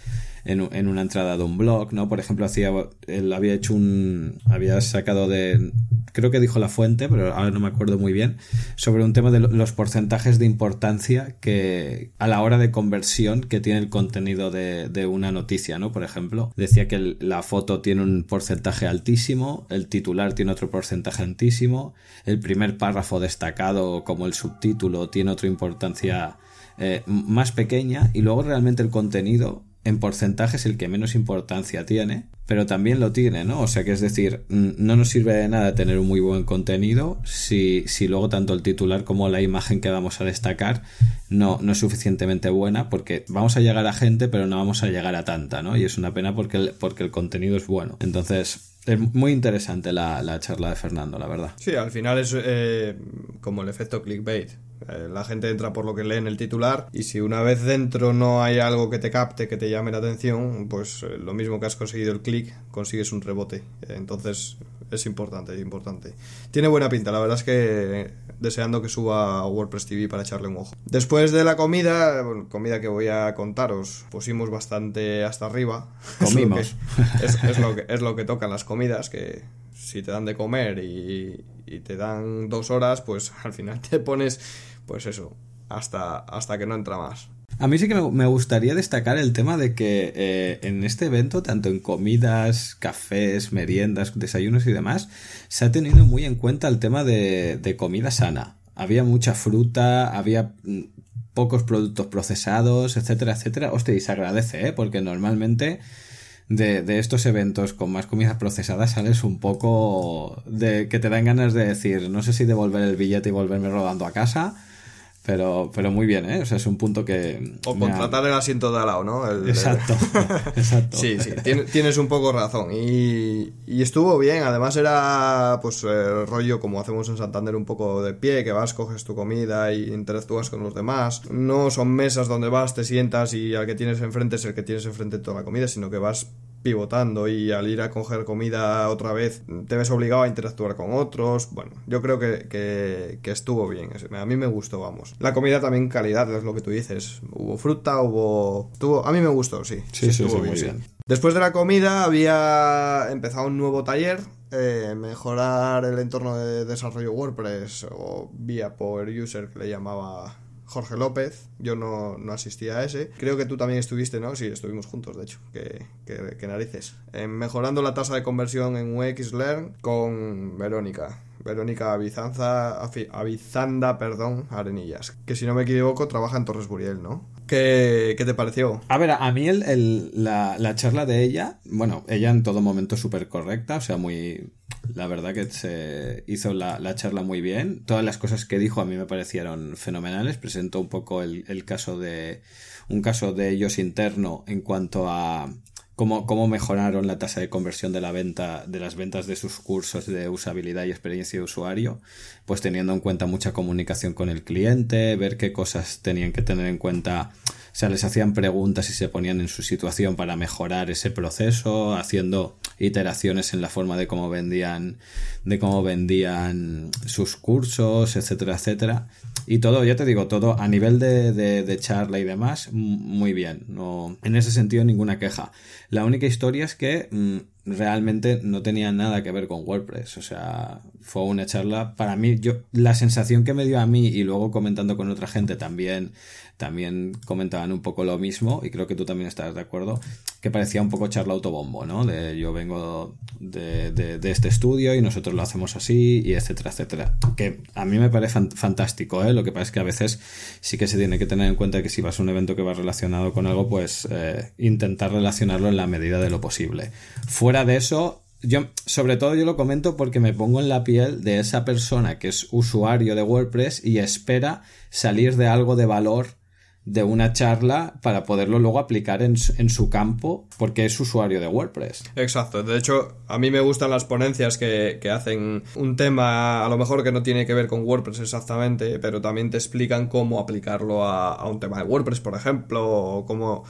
en, una entrada de un blog, ¿no? Por ejemplo, hacía, él había hecho un, había sacado de, creo que dijo la fuente, pero ahora no me acuerdo muy bien, sobre un tema de los porcentajes de importancia que a la hora de conversión que tiene el contenido de, de una noticia, ¿no? Por ejemplo, decía que la foto tiene un porcentaje altísimo, el titular tiene otro porcentaje altísimo, el primer párrafo destacado como el subtítulo tiene otra importancia eh, más pequeña y luego realmente el contenido en porcentaje es el que menos importancia tiene, pero también lo tiene, ¿no? O sea que es decir, no nos sirve de nada tener un muy buen contenido si, si luego tanto el titular como la imagen que vamos a destacar no, no es suficientemente buena, porque vamos a llegar a gente, pero no vamos a llegar a tanta, ¿no? Y es una pena porque el, porque el contenido es bueno. Entonces, es muy interesante la, la, charla de Fernando, la verdad. Sí, al final es eh, como el efecto clickbait. Eh, la gente entra por lo que lee en el titular y si una vez dentro no hay algo que te capte, que te llame la atención, pues eh, lo mismo que has conseguido el click, consigues un rebote. entonces es importante, es importante. Tiene buena pinta, la verdad es que deseando que suba a WordPress TV para echarle un ojo. Después de la comida, comida que voy a contaros, pusimos bastante hasta arriba. Comimos. es, lo que, es lo que tocan las comidas, que si te dan de comer y, y te dan dos horas, pues al final te pones, pues eso, hasta, hasta que no entra más. A mí sí que me gustaría destacar el tema de que eh, en este evento, tanto en comidas, cafés, meriendas, desayunos y demás, se ha tenido muy en cuenta el tema de, comida sana. Había mucha fruta, había mm, pocos productos procesados, etcétera, etcétera. Hostia, y se agradece, ¿eh? Porque normalmente de, de, estos eventos con más comida procesada sales un poco de que te dan ganas de decir, no sé si devolver el billete y volverme rodando a casa pero, pero muy bien, ¿eh? O sea, es un punto que... O contratar el asiento de al lado, ¿no? exacto, exacto. Sí, sí, tienes un poco razón. Y, y estuvo bien, además era, pues, el rollo como hacemos en Santander, un poco de pie, que vas, coges tu comida y interactúas con los demás. No son mesas donde vas, te sientas y al que tienes enfrente es el que tienes enfrente toda la comida, sino que vas pivotando y al ir a coger comida otra vez te ves obligado a interactuar con otros. Bueno, yo creo que, que, estuvo bien. A mí me gustó, vamos. La comida también calidad, es lo que tú dices. Hubo fruta, hubo... A mí me gustó, sí. Sí, sí, estuvo bien. Después de la comida había empezado un nuevo taller eh, mejorar el entorno de desarrollo WordPress o vía Power User que le llamaba Jorge López. Yo no, asistía a ese. Creo que tú también estuviste, ¿no? Sí, estuvimos juntos, de hecho. Que, narices. mejorando la tasa de conversión en UX con Verónica. Verónica Avizanza, Avizanda, perdón, Arenillas. Que si no me equivoco, trabaja en Torres Buriel, ¿no? ¿Qué, te pareció? A ver, a mí el, la, charla de ella, bueno, ella en todo momento súper correcta, o sea, muy... La verdad que se hizo la, charla muy bien. Todas las cosas que dijo a mí me parecieron fenomenales. Presentó un poco el, el caso de... Un caso de ellos interno en cuanto a cómo, cómo mejoraron la tasa de conversión de la venta, de las ventas de sus cursos de usabilidad y experiencia de usuario, pues teniendo en cuenta mucha comunicación con el cliente, ver qué cosas tenían que tener en cuenta, o sea, les hacían preguntas y se ponían en su situación para mejorar ese proceso, haciendo iteraciones en la forma de cómo vendían, de cómo vendían sus cursos, etcétera, etcétera. Y todo, ya te digo, todo a nivel de, de, charla y demás, muy bien. No, en ese sentido, ninguna queja. La única historia es que mm, realmente no tenía nada que ver con WordPress. O sea, fue una charla. Para mí, yo, la sensación que me dio a mí, y luego comentando con otra gente también, también comentaban un poco lo mismo, y creo que tú también estás de acuerdo, que parecía un poco charla autobombo, ¿no? De yo vengo de, de, este estudio y nosotros lo hacemos así, y etcétera, etcétera. Que a mí me parece fantástico, ¿eh? Lo que pasa es que a veces sí que se tiene que tener en cuenta que si vas a un evento que va relacionado con algo, pues eh, intentar relacionarlo en la medida de lo posible. Fuera de eso, yo, sobre todo yo lo comento porque me pongo en la piel de esa persona que es usuario de WordPress y espera salir de algo de valor de una charla para poderlo luego aplicar en, su campo porque es usuario de WordPress. Exacto, de hecho a mí me gustan las ponencias que, hacen un tema a lo mejor que no tiene que ver con WordPress exactamente, pero también te explican cómo aplicarlo a, a un tema de WordPress, por ejemplo, o cómo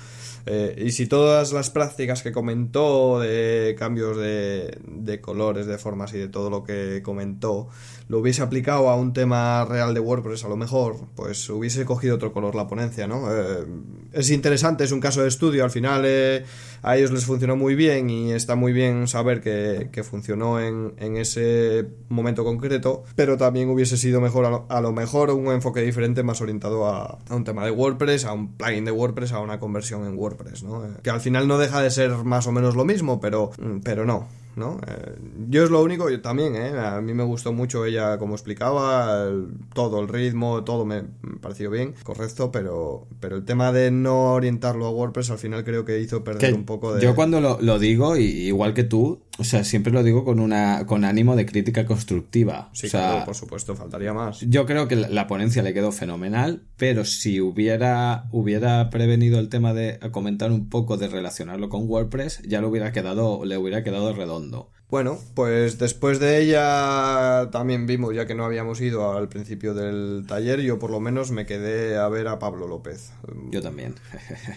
eh, y si todas las prácticas que comentó de cambios de, de, colores, de formas y de todo lo que comentó, lo hubiese aplicado a un tema real de WordPress, a lo mejor, pues hubiese cogido otro color la ponencia, ¿no? Eh, es interesante, es un caso de estudio, al final eh, a ellos les funcionó muy bien y está muy bien saber que, funcionó en, ese momento concreto, pero también hubiese sido mejor, a lo, mejor, un enfoque diferente más orientado a, a un tema de WordPress, a un plugin de WordPress, a una conversión en WordPress. Que al final no deja de ser más o menos lo mismo, pero, pero no. ¿No? Eh, yo es lo único, yo también, ¿eh? A mí me gustó mucho ella como explicaba, todo, el ritmo, todo me, pareció bien, correcto, pero, pero el tema de no orientarlo a WordPress al final creo que hizo perder un poco de... Yo cuando lo, lo digo, igual que tú, o sea, siempre lo digo con una con ánimo de crítica constructiva. Sí, o sea, por supuesto, faltaría más. Yo creo que la ponencia le quedó fenomenal, pero si hubiera hubiera prevenido el tema de comentar un poco de relacionarlo con WordPress, ya lo hubiera quedado le hubiera quedado redondo. Bueno, pues después de ella también vimos, ya que no habíamos ido al principio del taller, yo por lo menos me quedé a ver a Pablo López. Yo también.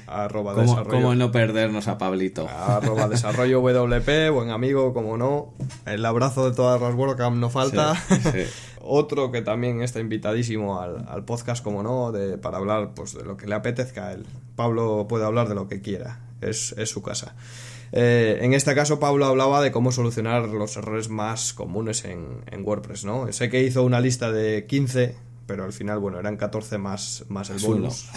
Arroba ¿Cómo, desarrollo. ¿Cómo no perdernos a Pablito? Arroba desarrollo WP, buen amigo, como no. El abrazo de todas las WordCamp no falta. Otro que también está invitadísimo al, podcast, como no, de, para hablar pues, de lo que le apetezca a él. Pablo puede hablar de lo que quiera, es, es su casa. Eh, en este caso, Pablo hablaba de cómo solucionar los errores más comunes en, en, WordPress, ¿no? Sé que hizo una lista de 15, pero al final, bueno, eran 14 más, más el bonus.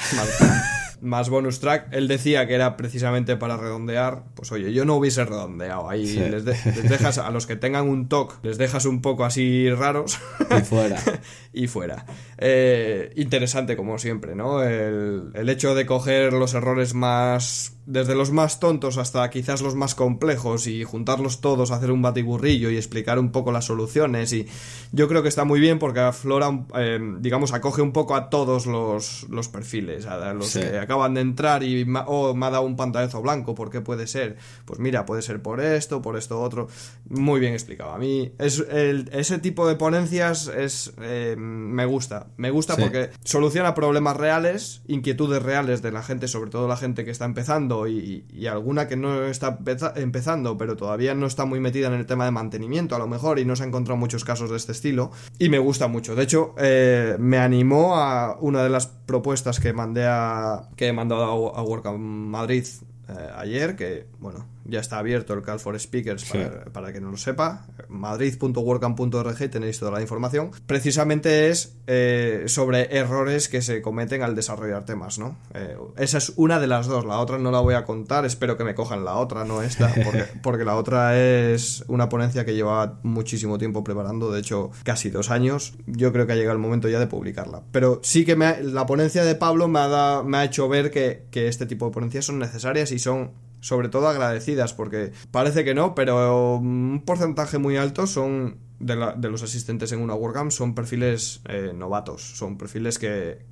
Más, bonus track. Él decía que era precisamente para redondear. Pues oye, yo no hubiese redondeado. Ahí les, dejas, a los que tengan un TOC, les dejas un poco así raros. Y fuera. y fuera. Eh, interesante, como siempre, ¿no? El, el hecho de coger los errores más desde los más tontos hasta quizás los más complejos y juntarlos todos, hacer un batiburrillo y explicar un poco las soluciones. Y yo creo que está muy bien porque aflora, eh, digamos, acoge un poco a todos los, los perfiles, a los que acaban de entrar y oh, me ha dado un pantallazo blanco, ¿por qué puede ser? Pues mira, puede ser por esto, por esto otro, muy bien explicado. A mí es ese tipo de ponencias es eh, me gusta, me gusta porque soluciona problemas reales, inquietudes reales de la gente, sobre todo la gente que está empezando y, alguna que no está empezando, pero todavía no está muy metida en el tema de mantenimiento, a lo mejor, y no se han encontrado muchos casos de este estilo. Y me gusta mucho. De hecho, eh, me animó a una de las propuestas que mandé a. que he mandado a, a Madrid eh, ayer, que, bueno, ya está abierto el Call for Speakers para, que no lo sepa. Madrid.workcamp.org tenéis toda la información. Precisamente es eh, sobre errores que se cometen al desarrollar temas, ¿no? Eh, esa es una de las dos. La otra no la voy a contar. Espero que me cojan la otra, no esta, porque, la otra es una ponencia que lleva muchísimo tiempo preparando, de hecho, casi dos años. Yo creo que ha llegado el momento ya de publicarla. Pero sí que la ponencia de Pablo me ha, me ha hecho ver que, que este tipo de ponencias son necesarias y son sobre todo agradecidas, porque parece que no, pero un porcentaje muy alto son de, los asistentes en una WordCamp son perfiles eh, novatos, son perfiles que,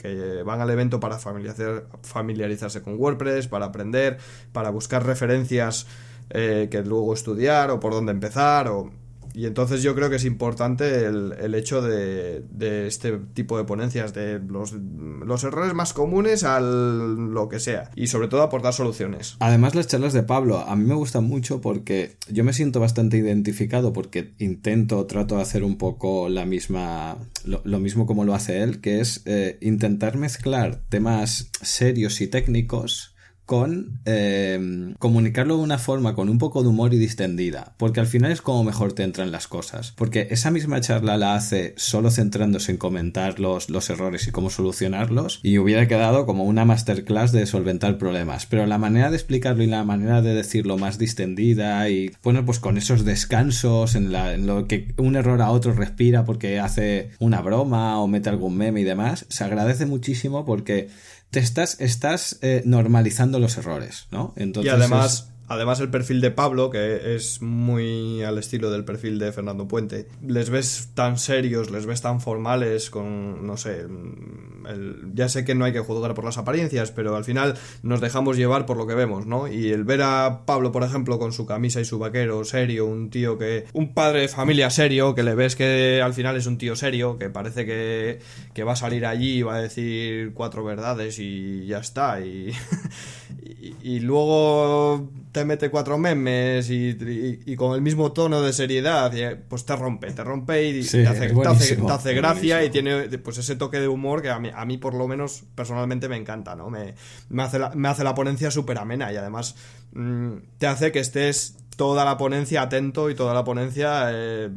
van al evento para familiarizarse con WordPress, para aprender, para buscar referencias eh, que luego estudiar o por dónde empezar o y entonces yo creo que es importante el, hecho de, este tipo de ponencias, de los, los, errores más comunes al lo que sea. Y sobre todo aportar soluciones. Además las charlas de Pablo a mí me gustan mucho porque yo me siento bastante identificado porque intento, trato de hacer un poco la misma, lo, mismo como lo hace él, que es eh, intentar mezclar temas serios y técnicos con eh, comunicarlo de una forma con un poco de humor y distendida, porque al final es como mejor te entran las cosas, porque esa misma charla la hace solo centrándose en comentar los, los errores y cómo solucionarlos, y hubiera quedado como una masterclass de solventar problemas, pero la manera de explicarlo y la manera de decirlo más distendida y bueno, pues con esos descansos en, la, en lo que un error a otro respira porque hace una broma o mete algún meme y demás, se agradece muchísimo porque te estás, estás eh, normalizando los errores, ¿no? Entonces y además, Además, el perfil de Pablo, que es muy al estilo del perfil de Fernando Puente, les ves tan serios, les ves tan formales, con, no sé, ya sé que no hay que juzgar por las apariencias, pero al final nos dejamos llevar por lo que vemos, ¿no? Y el ver a Pablo, por ejemplo, con su camisa y su vaquero serio, un tío que, un padre de familia serio, que le ves que al final es un tío serio, que parece que, que va a salir allí y va a decir cuatro verdades y ya está, y, y luego te mete cuatro memes y, con el mismo tono de seriedad, pues te rompe, te rompe y te, hace, gracia y tiene pues ese toque de humor que a mí, a mí por lo menos personalmente me encanta, ¿no? Me, me, hace, la, me hace la ponencia súper amena y además mm, te hace que estés toda la ponencia atento y toda la ponencia eh,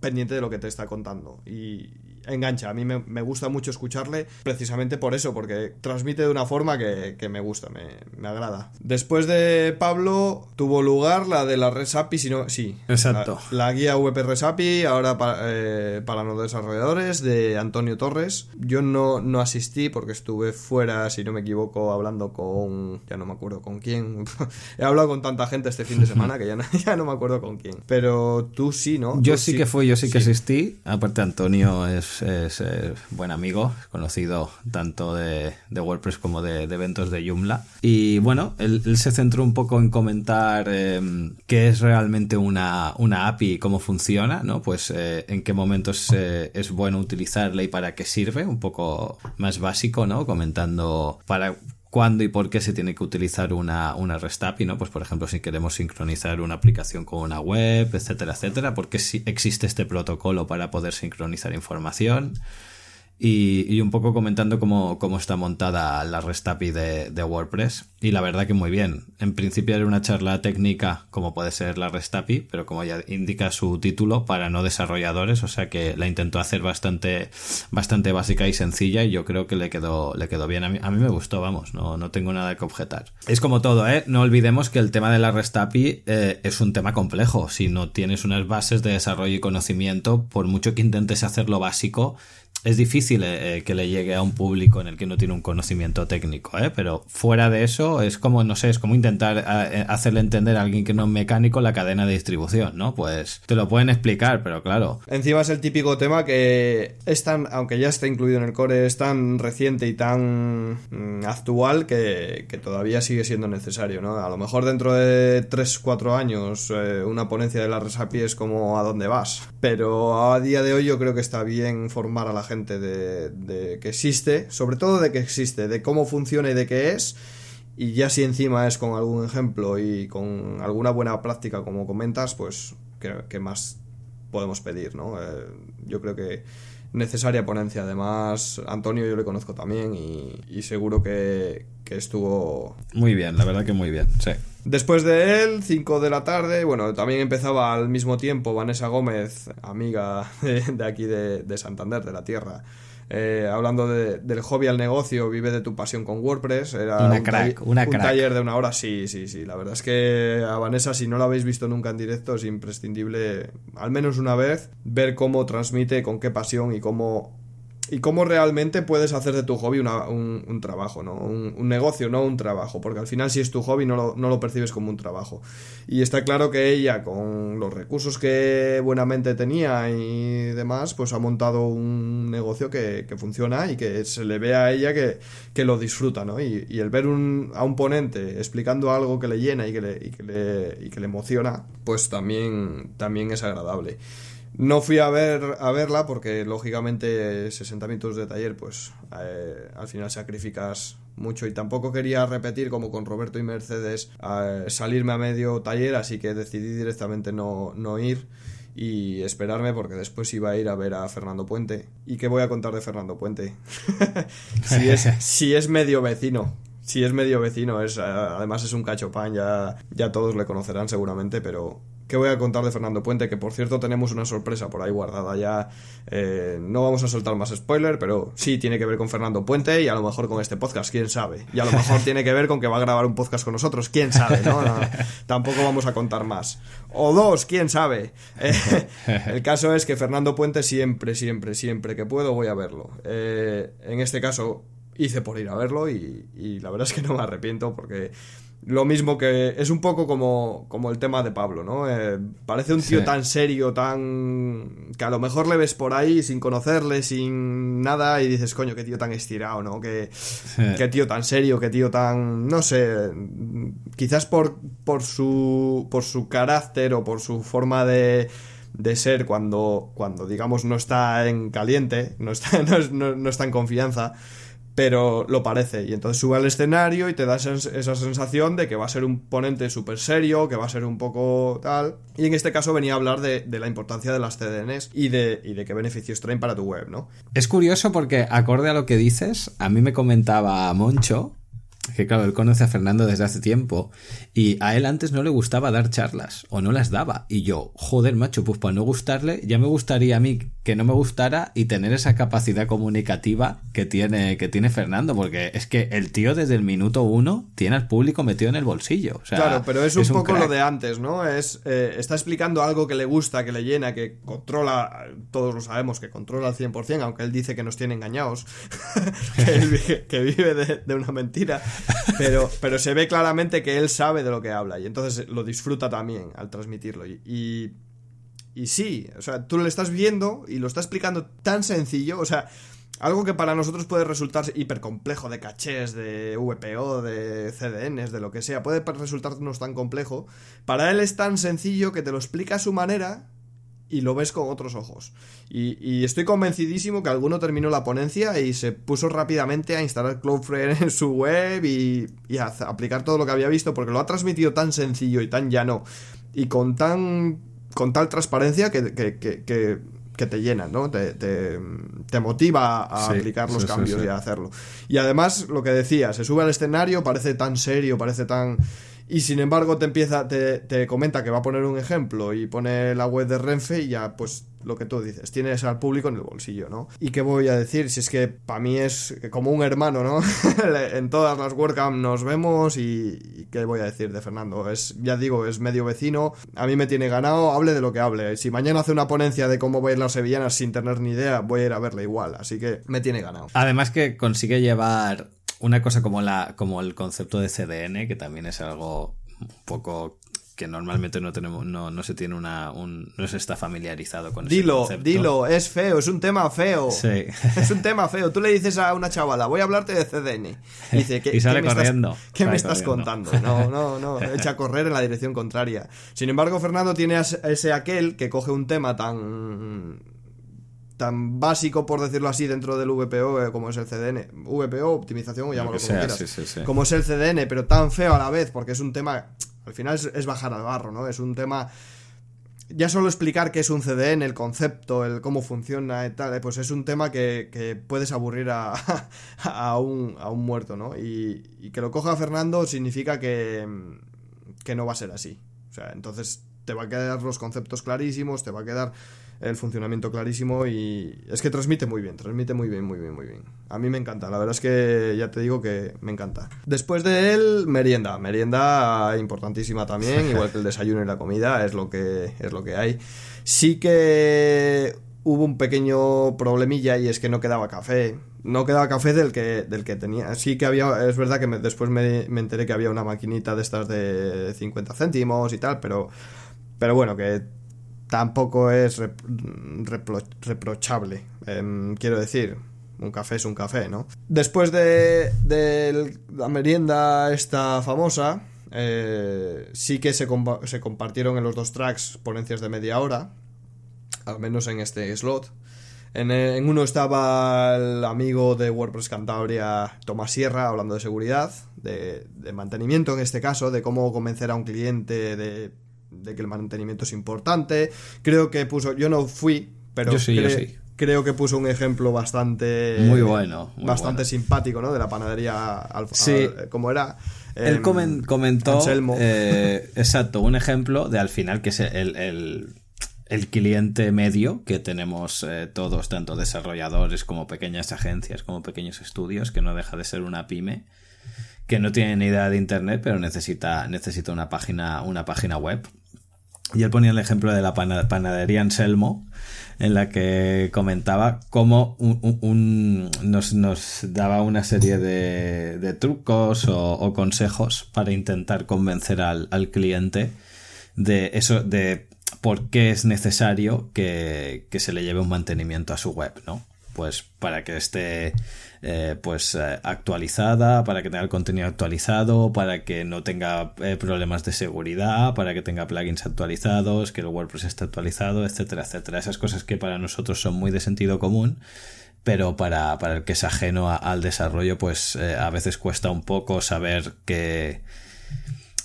pendiente de lo que te está contando. Y, engancha. A mí me, gusta mucho escucharle precisamente por eso, porque transmite de una forma que, me gusta, me, agrada. Después de Pablo tuvo lugar la de la Resapi, si no, sí. Exacto. La, guía VP Resapi, ahora eh, para, los desarrolladores, de Antonio Torres. Yo no, no asistí porque estuve fuera, si no me equivoco, hablando con... ya no me acuerdo con quién. He hablado con tanta gente este fin de semana que ya no, ya no me acuerdo con quién. Pero tú sí, ¿no? Yo sí, que fui, yo sí que asistí. Aparte Antonio es es, eh, buen amigo, conocido tanto de, WordPress como de, eventos de Joomla. Y bueno, él, se centró un poco en comentar em, qué es realmente una, una, API y cómo funciona, ¿no? Pues eh, en qué momentos eh, es bueno utilizarla y para qué sirve, un poco más básico, ¿no? Comentando para cuándo y por qué se tiene que utilizar una, una ¿no? Pues por ejemplo, si queremos sincronizar una aplicación con una web, etcétera, etcétera, porque si existe este protocolo para poder sincronizar información y, un poco comentando cómo, cómo, está montada la REST API de, de, WordPress. Y la verdad que muy bien. En principio era una charla técnica como puede ser la REST API, pero como ya indica su título, para no desarrolladores, o sea que la intentó hacer bastante, bastante básica y sencilla y yo creo que le quedó, le quedó bien. A mí, a mí me gustó, vamos, no, no tengo nada que objetar. Es como todo, ¿eh? No olvidemos que el tema de la REST API eh, es un tema complejo. Si no tienes unas bases de desarrollo y conocimiento, por mucho que intentes hacerlo básico, es difícil eh, que le llegue a un público en el que no tiene un conocimiento técnico, ¿eh? pero fuera de eso es como, no sé, es como intentar eh, hacerle entender a alguien que no es mecánico la cadena de distribución, ¿no? Pues te lo pueden explicar, pero claro. Encima es el típico tema que es tan, aunque ya está incluido en el core, es tan reciente y tan mm, actual que, todavía sigue siendo necesario, ¿no? A lo mejor dentro de 3-4 años eh, una ponencia de la Resapi es como a dónde vas, pero a día de hoy yo creo que está bien formar a la gente de, que existe, sobre todo de que existe, de cómo funciona y de qué es, Y ya si encima es con algún ejemplo y con alguna buena práctica, como comentas, pues, ¿qué, más podemos pedir, no? Eh, yo creo que necesaria ponencia. Además, Antonio yo le conozco también y, seguro que, estuvo... Muy bien, la verdad que muy bien, sí. Después de él, 5 de la tarde, bueno, también empezaba al mismo tiempo Vanessa Gómez, amiga de, aquí de, de Santander, de la Tierra. Eh, hablando del hobby al negocio, vive de tu pasión con WordPress. Era una un crack, una un taller de una hora, sí, sí, sí. La verdad es que a Vanessa, si no la habéis visto nunca en directo, es imprescindible, al menos una vez, ver cómo transmite, con qué pasión y cómo y cómo realmente puedes hacer de tu hobby un, trabajo, ¿no? Un, negocio, no un trabajo, porque al final si es tu hobby no lo, no lo, percibes como un trabajo. Y está claro que ella, con los recursos que buenamente tenía y demás, pues ha montado un negocio que, funciona y que se le ve a ella que, que lo disfruta, ¿no? Y, el ver un, a un ponente explicando algo que le llena y que le, y que le, y que le emociona, pues también, también es agradable. No fui a ver a verla porque lógicamente 60 minutos de taller pues eh, al final sacrificas mucho y tampoco quería repetir como con Roberto y Mercedes salirme a medio taller así que decidí directamente no, no ir y esperarme porque después iba a ir a ver a Fernando Puente. ¿Y qué voy a contar de Fernando Puente? si, es, si es medio vecino. Si es medio vecino, es, además es un cachopán, ya, ya todos le conocerán seguramente, pero ¿Qué voy a contar de Fernando Puente? Que por cierto tenemos una sorpresa por ahí guardada ya. Eh, no vamos a soltar más spoiler, pero sí tiene que ver con Fernando Puente y a lo mejor con este podcast, quién sabe. Y a lo mejor tiene que ver con que va a grabar un podcast con nosotros, quién sabe, ¿no? tampoco vamos a contar más. O dos, quién sabe. Eh, el caso es que Fernando Puente siempre, siempre, siempre que puedo voy a verlo. Eh, en este caso hice por ir a verlo y, y la verdad es que no me arrepiento porque lo mismo que es un poco como, como el tema de Pablo, ¿no? Eh, parece un tío tan serio, tan... que a lo mejor le ves por ahí sin conocerle, sin nada, y dices, coño, qué tío tan estirado, ¿no? Qué, qué tío tan serio, qué tío tan... no sé, quizás por, por, su, por su carácter o por su forma de de ser cuando, cuando digamos no está en caliente, no está, no está en confianza, pero lo parece. Y entonces sube al escenario y te da esa, sensación de que va a ser un ponente súper serio, que va a ser un poco tal. Y en este caso venía a hablar de, la importancia de las CDNs y de, y de qué beneficios traen para tu web, ¿no? Es curioso porque, acorde a lo que dices, a mí me comentaba Moncho que claro, él conoce a Fernando desde hace tiempo y a él antes no le gustaba dar charlas o no las daba. Y yo, joder, macho, pues para no gustarle, ya me gustaría a mí que no me gustara y tener esa capacidad comunicativa que tiene, que tiene Fernando, porque es que el tío desde el minuto uno tiene al público metido en el bolsillo. claro, pero es un poco lo de antes, ¿no? Es, eh, está explicando algo que le gusta, que le llena, que controla, todos lo sabemos, que controla al 100%, aunque él dice que nos tiene engañados, que, vive de una mentira. Pero, pero se ve claramente que él sabe de lo que habla y entonces lo disfruta también al transmitirlo. Y, y, sí, o sea, tú lo estás viendo y lo está explicando tan sencillo, o sea, algo que para nosotros puede resultar hiper complejo de cachés, de VPO, de CDNs, de lo que sea, puede resultarnos tan complejo. Para él es tan sencillo que te lo explica a su manera y lo ves con otros ojos. Y, estoy convencidísimo que alguno terminó la ponencia y se puso rápidamente a instalar Cloudflare en su web y, a aplicar todo lo que había visto porque lo ha transmitido tan sencillo y tan llano y con tan con tal transparencia que, te llena, ¿no? Te, te, motiva a aplicar los cambios y a hacerlo. Y además, lo que decía, se sube al escenario, parece tan serio, parece tan y sin embargo te empieza, te, te, comenta que va a poner un ejemplo y pone la web de Renfe y ya pues lo que tú dices, tienes al público en el bolsillo, ¿no? Y qué voy a decir, si es que para mí es como un hermano, ¿no? en todas las WordCamp nos vemos y, qué voy a decir de Fernando, es, ya digo, es medio vecino, a mí me tiene ganado, hable de lo que hable, si mañana hace una ponencia de cómo voy a ir las sevillanas sin tener ni idea, voy a ir a verla igual, así que me tiene ganado. Además que consigue llevar una cosa como la como el concepto de CDN que también es algo un poco que normalmente no tenemos no, no se tiene una un, no se está familiarizado con dilo ese dilo es feo es un tema feo. Sí. es un tema feo. Tú le dices a una chavala voy a hablarte de CDN dice y sale corriendo ¿qué me estás contando? no no no echa a correr en la dirección contraria. Sin embargo Fernando tiene ese aquel que coge un tema tan tan básico, por decirlo así, dentro del VPO eh, como es el CDN. VPO, optimización, o llámalo como quieras. Como es el CDN, pero tan feo a la vez, porque es un tema. Al final es, bajar al barro, ¿no? Es un tema. Ya solo explicar qué es un CDN, el concepto, el cómo funciona y tal, eh, pues es un tema que, puedes aburrir a, a, un, a un muerto, ¿no? Y, y que lo coja Fernando significa que, que no va a ser así. O sea, entonces te va a quedar los conceptos clarísimos, te va a quedar el funcionamiento clarísimo y es que transmite muy bien, transmite muy bien, muy bien, muy bien. A mí me encanta, la verdad es que ya te digo que me encanta. Después de él, merienda, merienda importantísima también, igual que el desayuno y la comida, es lo que es lo que hay. Sí que hubo un pequeño problemilla y es que no quedaba café. No quedaba café del que, del que tenía. Sí que había, es verdad que después me, me, enteré que había una maquinita de estas de 50 céntimos y tal, pero, pero bueno, que tampoco es reprochable. Em, quiero decir, un café es un café, ¿no? Después de, la merienda esta famosa, eh, sí que se, se, compartieron en los dos tracks ponencias de media hora, al menos en este slot. En, en, uno estaba el amigo de WordPress Cantabria, Tomás Sierra, hablando de seguridad, de, de mantenimiento en este caso, de cómo convencer a un cliente de de que el mantenimiento es importante. Creo que puso, yo no fui, pero creo que puso un ejemplo bastante muy bueno, bastante simpático, ¿no? De la panadería Alfa, sí. como era. Él em, comentó, eh, exacto, un ejemplo de al final que es el, el, cliente medio que tenemos eh, todos, tanto desarrolladores como pequeñas agencias, como pequeños estudios, que no deja de ser una pyme que no tiene ni idea de internet, pero necesita, necesita una página, una página web. Y él ponía el ejemplo de la panadería Anselmo, en la que comentaba cómo nos, nos, daba una serie de, de trucos o, consejos para intentar convencer al, al, cliente de eso, de por qué es necesario que, que se le lleve un mantenimiento a su web, ¿no? Pues para que esté eh, pues eh, actualizada, para que tenga el contenido actualizado, para que no tenga eh, problemas de seguridad, para que tenga plugins actualizados, que el WordPress esté actualizado, etcétera, etcétera. Esas cosas que para nosotros son muy de sentido común, pero para, para el que es ajeno al desarrollo, pues a veces cuesta un poco saber que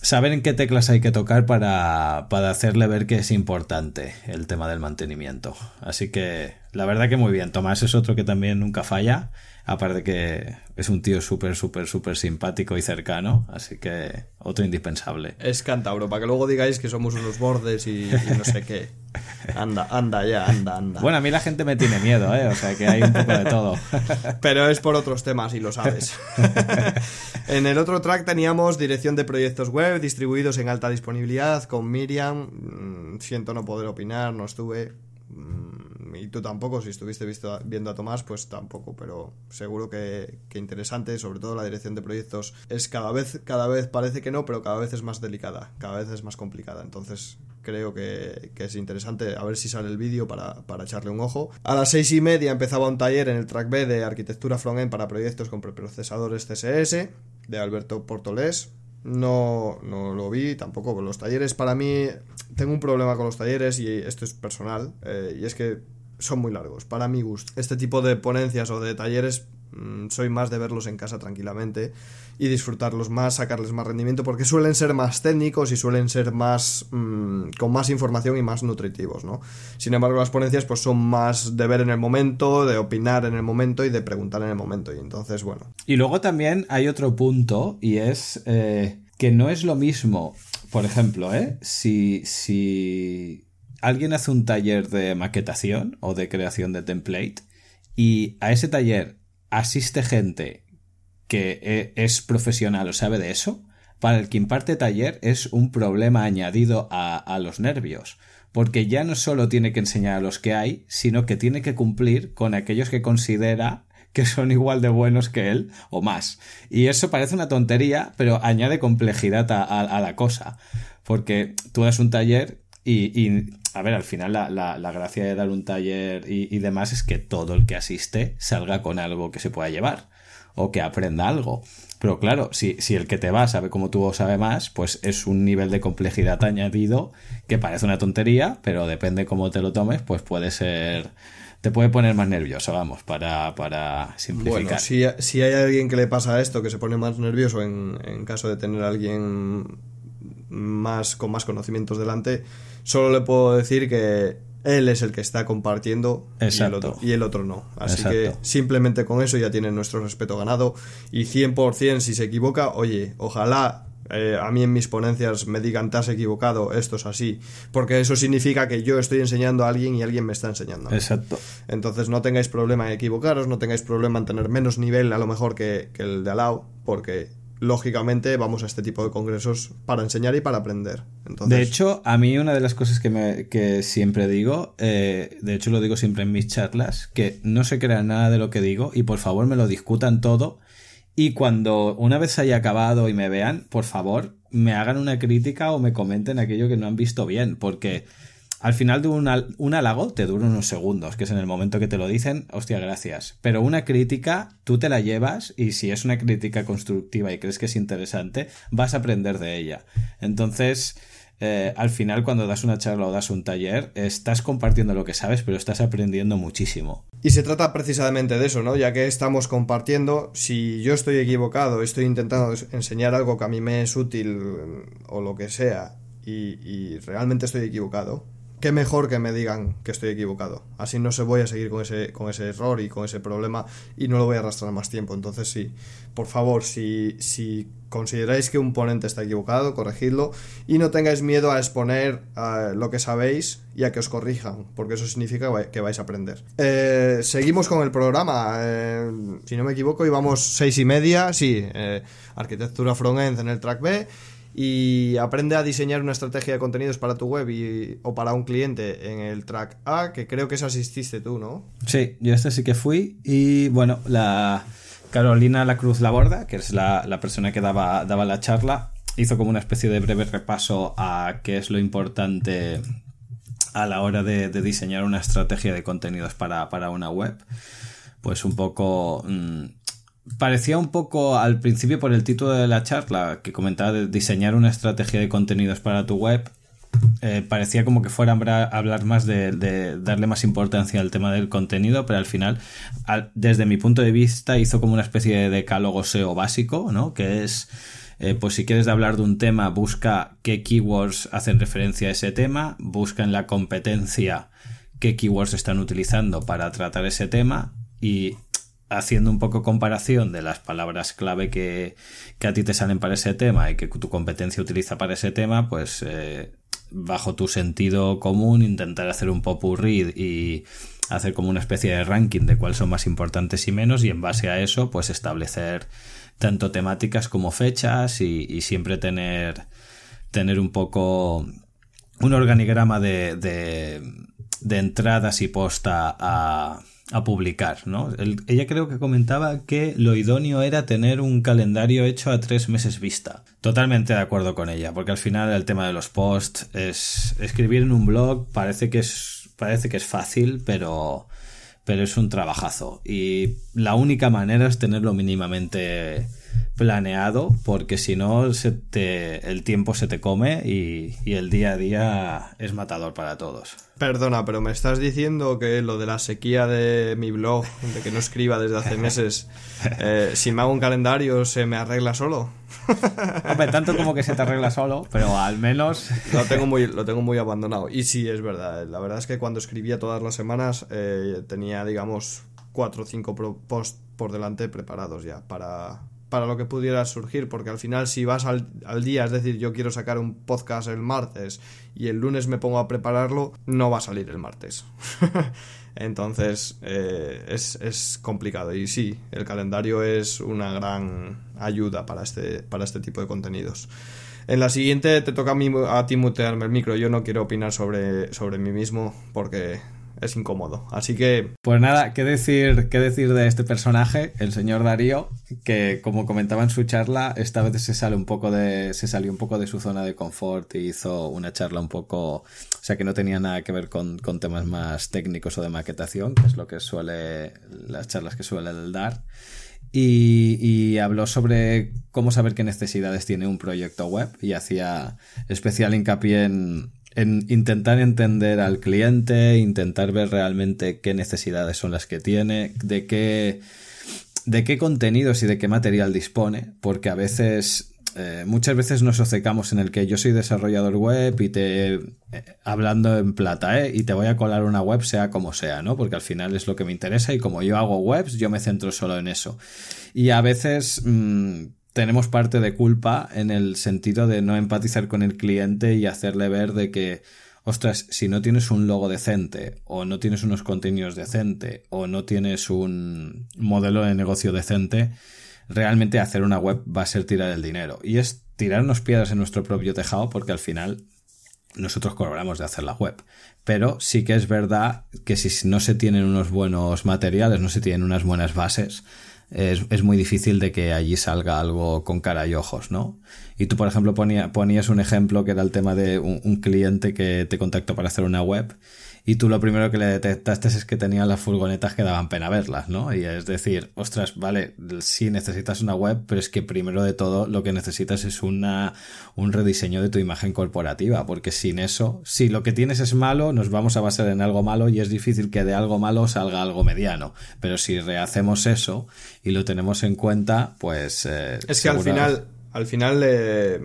saber en qué teclas hay que tocar para, para, hacerle ver que es importante el tema del mantenimiento. Así que la verdad que muy bien. Tomás es otro que también nunca falla Aparte que es un tío súper, súper, súper simpático y cercano, así que otro indispensable. Es Cantabro, para que luego digáis que somos unos bordes y, no sé qué. Anda, anda ya, anda, anda. Bueno, a mí la gente me tiene miedo, ¿eh? O sea que hay un poco de todo. Pero es por otros temas y lo sabes. en el otro track teníamos dirección de proyectos web distribuidos en alta disponibilidad con Miriam. Mm, siento no poder opinar, no estuve Mm, y tú tampoco, si estuviste viendo a Tomás, pues tampoco, pero seguro que, interesante, sobre todo la dirección de proyectos es cada vez, cada vez parece que no, pero cada vez es más delicada, cada vez es más complicada, entonces creo que, es interesante a ver si sale el vídeo para, para, echarle un ojo. A las seis y media empezaba un taller en el track B de arquitectura frontend para proyectos con preprocesadores CSS de Alberto Portolés no, no lo vi tampoco. Los talleres, para mí, tengo un problema con los talleres y esto es personal, eh, y es que son muy largos, para mi gusto. Este tipo de ponencias o de talleres mm, soy más de verlos en casa tranquilamente y disfrutarlos más, sacarles más rendimiento, porque suelen ser más técnicos y suelen ser más mm, con más información y más nutritivos, ¿no? Sin embargo, las ponencias pues son más de ver en el momento, de opinar en el momento y de preguntar en el momento. Y entonces, bueno. Y luego también hay otro punto y es eh, que no es lo mismo, por ejemplo, ¿eh? Si, si alguien hace un taller de maquetación o de creación de template y a ese taller asiste gente que e, es profesional o sabe de eso, para el que imparte taller es un problema añadido a, los nervios, porque ya no solo tiene que enseñar a los que hay, sino que tiene que cumplir con aquellos que considera que son igual de buenos que él o más. Y eso parece una tontería, pero añade complejidad a, la cosa, porque tú das un taller y, a ver, al final la, gracia de dar un taller y, y demás es que todo el que asiste salga con algo que se pueda llevar o que aprenda algo. Pero claro, si, si el que te va sabe como tú o sabe más, pues es un nivel de complejidad añadido que parece una tontería, pero depende cómo te lo tomes, pues puede ser te puede poner más nervioso, vamos, para, para simplificar. Bueno, si, si, hay alguien que le pasa esto, que se pone más nervioso en, en caso de tener a alguien más con más conocimientos delante, solo le puedo decir que él es el que está compartiendo y el, otro, y el, otro, no. Así que simplemente con eso ya tiene nuestro respeto ganado y 100% si se equivoca, oye, ojalá eh, a mí en mis ponencias me digan te has equivocado, esto es así, porque eso significa que yo estoy enseñando a alguien y alguien me está enseñando. Exacto. Entonces no tengáis problema en equivocaros, no tengáis problema en tener menos nivel a lo mejor que, que el de al lado, porque lógicamente vamos a este tipo de congresos para enseñar y para aprender. De hecho, a mí una de las cosas que, me, que siempre digo, eh, de hecho lo digo siempre en mis charlas, que no se crean nada de lo que digo y por favor me lo discutan todo y cuando una vez haya acabado y me vean, por favor me hagan una crítica o me comenten aquello que no han visto bien, porque al final de un, halago te dura unos segundos, que es en el momento que te lo dicen, hostia, gracias. Pero una crítica, tú te la llevas y si es una crítica constructiva y crees que es interesante, vas a aprender de ella. Entonces, eh, al final cuando das una charla o das un taller, estás compartiendo lo que sabes, pero estás aprendiendo muchísimo. Y se trata precisamente de eso, ¿no? Ya que estamos compartiendo, si yo estoy equivocado, estoy intentando enseñar algo que a mí me es útil o lo que sea, y realmente estoy equivocado, qué mejor que me digan que estoy equivocado. Así no se voy a seguir con ese, con ese error y con ese problema y no lo voy a arrastrar más tiempo. Entonces sí, por favor, si, si consideráis que un ponente está equivocado, corregidlo y no tengáis miedo a exponer uh, lo que sabéis y a que os corrijan, porque eso significa que vais a aprender. Eh, seguimos con el programa. Eh, si no me equivoco, íbamos seis y media, sí, eh, arquitectura front-end en el track B y aprende a diseñar una estrategia de contenidos para tu web y, o para un cliente en el track A, que creo que eso asististe tú, ¿no? Sí, yo este sí que fui y bueno, la Carolina La Cruz Laborda, que es la, persona que daba, daba la charla, hizo como una especie de breve repaso a qué es lo importante a la hora de, diseñar una estrategia de contenidos para, para, una web. Pues un poco... Mm, parecía un poco al principio por el título de la charla que comentaba de diseñar una estrategia de contenidos para tu web. Eh, parecía como que fuera a hablar más de, darle más importancia al tema del contenido, pero al final, desde mi punto de vista, hizo como una especie de decálogo SEO básico, ¿no? Que es, eh, pues si quieres hablar de un tema, busca qué keywords hacen referencia a ese tema, busca en la competencia qué keywords están utilizando para tratar ese tema y haciendo un poco comparación de las palabras clave que, a ti te salen para ese tema y que tu competencia utiliza para ese tema, pues eh, bajo tu sentido común intentar hacer un popurrí y hacer como una especie de ranking de cuáles son más importantes y menos y en base a eso pues establecer tanto temáticas como fechas y, siempre tener tener un poco un organigrama de, de, de entradas y posta a, a publicar, ¿no? ella creo que comentaba que lo idóneo era tener un calendario hecho a tres meses vista. Totalmente de acuerdo con ella, porque al final el tema de los posts es escribir en un blog parece que es parece que es fácil, pero pero es un trabajazo y la única manera es tenerlo mínimamente planeado porque si no se te, el tiempo se te come y, y, el día a día es matador para todos. Perdona, pero me estás diciendo que lo de la sequía de mi blog, de que no escriba desde hace meses, eh, si me hago un calendario se me arregla solo. Hombre, tanto como que se te arregla solo, pero al menos... Lo tengo muy, lo tengo muy abandonado. Y sí, es verdad. La verdad es que cuando escribía todas las semanas eh, tenía, digamos, cuatro o cinco posts por delante preparados ya para, para lo que pudiera surgir, porque al final si vas al, día, es decir, yo quiero sacar un podcast el martes y el lunes me pongo a prepararlo, no va a salir el martes. Entonces eh, es, complicado y sí, el calendario es una gran ayuda para este, para este tipo de contenidos. En la siguiente te toca a, mí, a ti mutearme el micro, yo no quiero opinar sobre, sobre mí mismo porque es incómodo. Así que. Pues nada, ¿qué decir, qué decir de este personaje, el señor Darío, que como comentaba en su charla, esta vez se sale un poco de. se salió un poco de su zona de confort y hizo una charla un poco. O sea que no tenía nada que ver con, temas más técnicos o de maquetación, que es lo que suele. las charlas que suele dar. Y, y, habló sobre cómo saber qué necesidades tiene un proyecto web y hacía especial hincapié en, en intentar entender al cliente, intentar ver realmente qué necesidades son las que tiene, de qué, de qué contenidos y de qué material dispone, porque a veces eh, muchas veces nos obcecamos en el que yo soy desarrollador web y te eh, hablando en plata, ¿eh? Y te voy a colar una web sea como sea, ¿no? Porque al final es lo que me interesa y como yo hago webs, yo me centro solo en eso. Y a veces mm, tenemos parte de culpa en el sentido de no empatizar con el cliente y hacerle ver de que ostras, si no tienes un logo decente, o no tienes unos contenidos decente, o no tienes un modelo de negocio decente, realmente hacer una web va a ser tirar el dinero. Y es tirarnos piedras en nuestro propio tejado porque al final nosotros cobramos de hacer la web. Pero sí que es verdad que si no se tienen unos buenos materiales, no se tienen unas buenas bases, es, muy difícil de que allí salga algo con cara y ojos, ¿no? Y tú, por ejemplo, ponías un ejemplo que era el tema de un cliente que te contactó para hacer una web y tú lo primero que le detectaste es que tenía las furgonetas que daban pena verlas, ¿no? Y es decir, ostras, vale, sí necesitas una web, pero es que primero de todo lo que necesitas es una, un rediseño de tu imagen corporativa, porque sin eso, si lo que tienes es malo, nos vamos a basar en algo malo y es difícil que de algo malo salga algo mediano. Pero si rehacemos eso y lo tenemos en cuenta, pues... Eh, es que al final, al final... Eh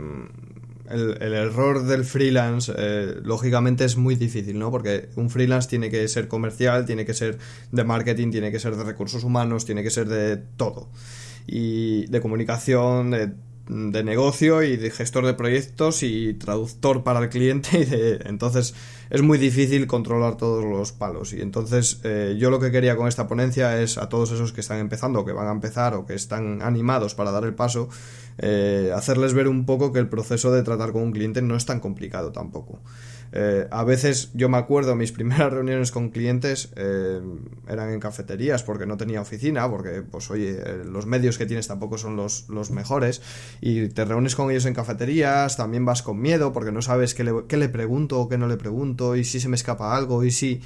el, error del freelance, eh, lógicamente, es muy difícil, ¿no? Porque un freelance tiene que ser comercial, tiene que ser de marketing, tiene que ser de recursos humanos, tiene que ser de todo. Y de comunicación, de, negocio y de gestor de proyectos y traductor para el cliente. Y de, entonces es muy difícil controlar todos los palos. Y entonces eh, yo lo que quería con esta ponencia es a todos esos que están empezando, que van a empezar o que están animados para dar el paso, eh, hacerles ver un poco que el proceso de tratar con un cliente no es tan complicado tampoco. Eh, a veces yo me acuerdo, mis primeras reuniones con clientes eh, eran en cafeterías porque no tenía oficina, porque pues oye, los medios que tienes tampoco son los, los, mejores y te reúnes con ellos en cafeterías, también vas con miedo porque no sabes qué le, qué le pregunto o qué no le pregunto y si se me escapa algo y si...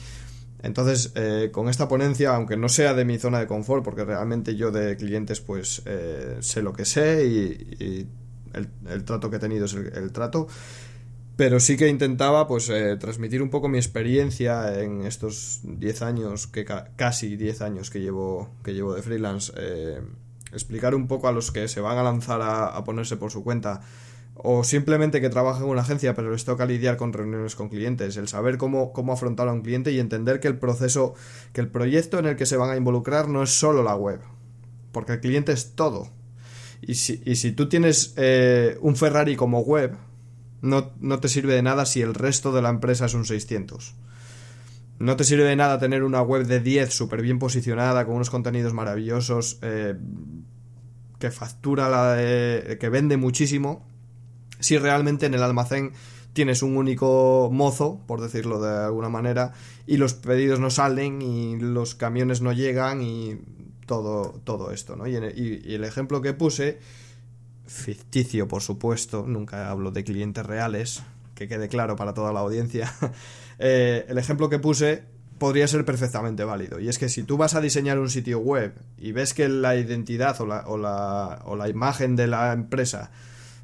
Entonces, eh, con esta ponencia, aunque no sea de mi zona de confort, porque realmente yo de clientes pues eh, sé lo que sé y, el, trato que he tenido es el, trato, pero sí que intentaba pues eh, transmitir un poco mi experiencia en estos 10 años, que casi 10 años que llevo, que llevo de freelance, explicar un poco a los que se van a lanzar a ponerse por su cuenta o simplemente que trabaja en una agencia pero les toca lidiar con reuniones con clientes, el saber cómo, cómo afrontar a un cliente y entender que el proceso, que el proyecto en el que se van a involucrar no es solo la web, porque el cliente es todo. Y si, y si tú tienes eh, un Ferrari como web, no, no, te sirve de nada si el resto de la empresa es un 600. No te sirve de nada tener una web de 10 súper bien posicionada, con unos contenidos maravillosos, eh, que factura la que vende muchísimo, si realmente en el almacén tienes un único mozo, por decirlo de alguna manera, y los pedidos no salen y los camiones no llegan y todo, todo esto, ¿no? Y, el ejemplo que puse, ficticio por supuesto, nunca hablo de clientes reales, que quede claro para toda la audiencia, eh, el ejemplo que puse podría ser perfectamente válido. Y es que si tú vas a diseñar un sitio web y ves que la identidad o la, o la, o la imagen de la empresa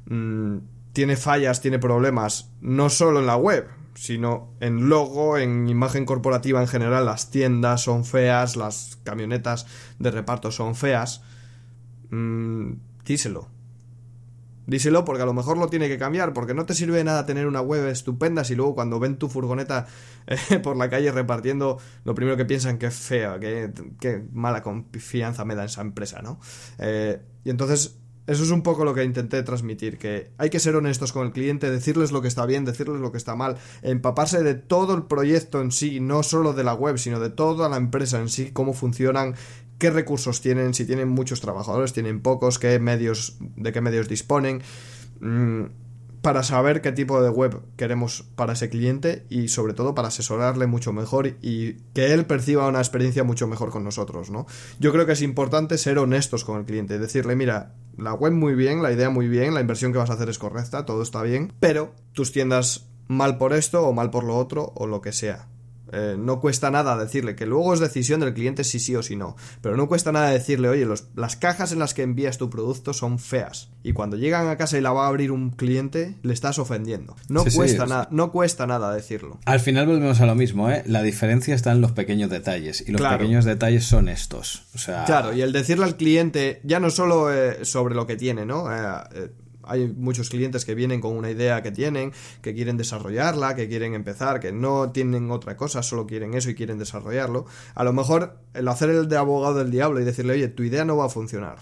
mm, tiene fallas, tiene problemas, no solo en la web, sino en logo, en imagen corporativa en general, las tiendas son feas, las camionetas de reparto son feas, mm, díselo. Díselo porque a lo mejor lo tiene que cambiar, porque no te sirve de nada tener una web estupenda si luego cuando ven tu furgoneta eh, por la calle repartiendo, lo primero que piensan que es fea, que, mala confianza me da esa empresa, ¿no? Eh, y entonces eso es un poco lo que intenté transmitir, que hay que ser honestos con el cliente, decirles lo que está bien, decirles lo que está mal, empaparse de todo el proyecto en sí, no solo de la web, sino de toda la empresa en sí, cómo funcionan, qué recursos tienen, si tienen muchos trabajadores, tienen pocos, qué medios, de qué medios disponen. Mm, para saber qué tipo de web queremos para ese cliente y sobre todo para asesorarle mucho mejor y que él perciba una experiencia mucho mejor con nosotros, ¿no? Yo creo que es importante ser honestos con el cliente, decirle, mira, la web muy bien, la idea muy bien, la inversión que vas a hacer es correcta, todo está bien, pero tus tiendas mal por esto o mal por lo otro o lo que sea. Eh, no cuesta nada decirle que luego es decisión del cliente si sí o si no. Pero no cuesta nada decirle, oye, las cajas en las que envías tu producto son feas. Y cuando llegan a casa y la va a abrir un cliente, le estás ofendiendo. No, cuesta, nada, no cuesta nada decirlo. Al final volvemos a lo mismo, ¿eh? La diferencia está en los pequeños detalles. Y los pequeños detalles son estos. O sea... Claro, y el decirle al cliente, ya no solo eh, sobre lo que tiene, ¿no? Hay muchos clientes que vienen con una idea que tienen, que quieren desarrollarla, que quieren empezar, que no tienen otra cosa, solo quieren eso y quieren desarrollarlo. A lo mejor el hacer el de abogado del diablo y decirle, oye, tu idea no va a funcionar.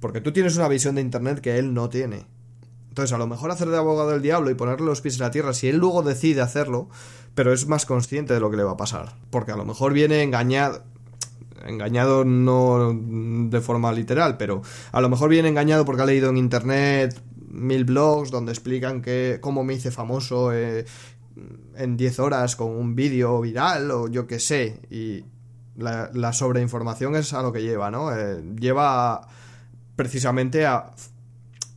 Porque tú tienes una visión de Internet que él no tiene. Entonces, a lo mejor hacer de abogado del diablo y ponerle los pies en la tierra, si él luego decide hacerlo, pero es más consciente de lo que le va a pasar. Porque a lo mejor viene engañado, engañado no de forma literal, pero a lo mejor viene engañado porque ha leído en internet mil blogs donde explican que cómo me hice famoso eh, en 10 horas con un vídeo viral o yo qué sé. Y la, sobreinformación es a lo que lleva, ¿no? Eh, lleva precisamente a,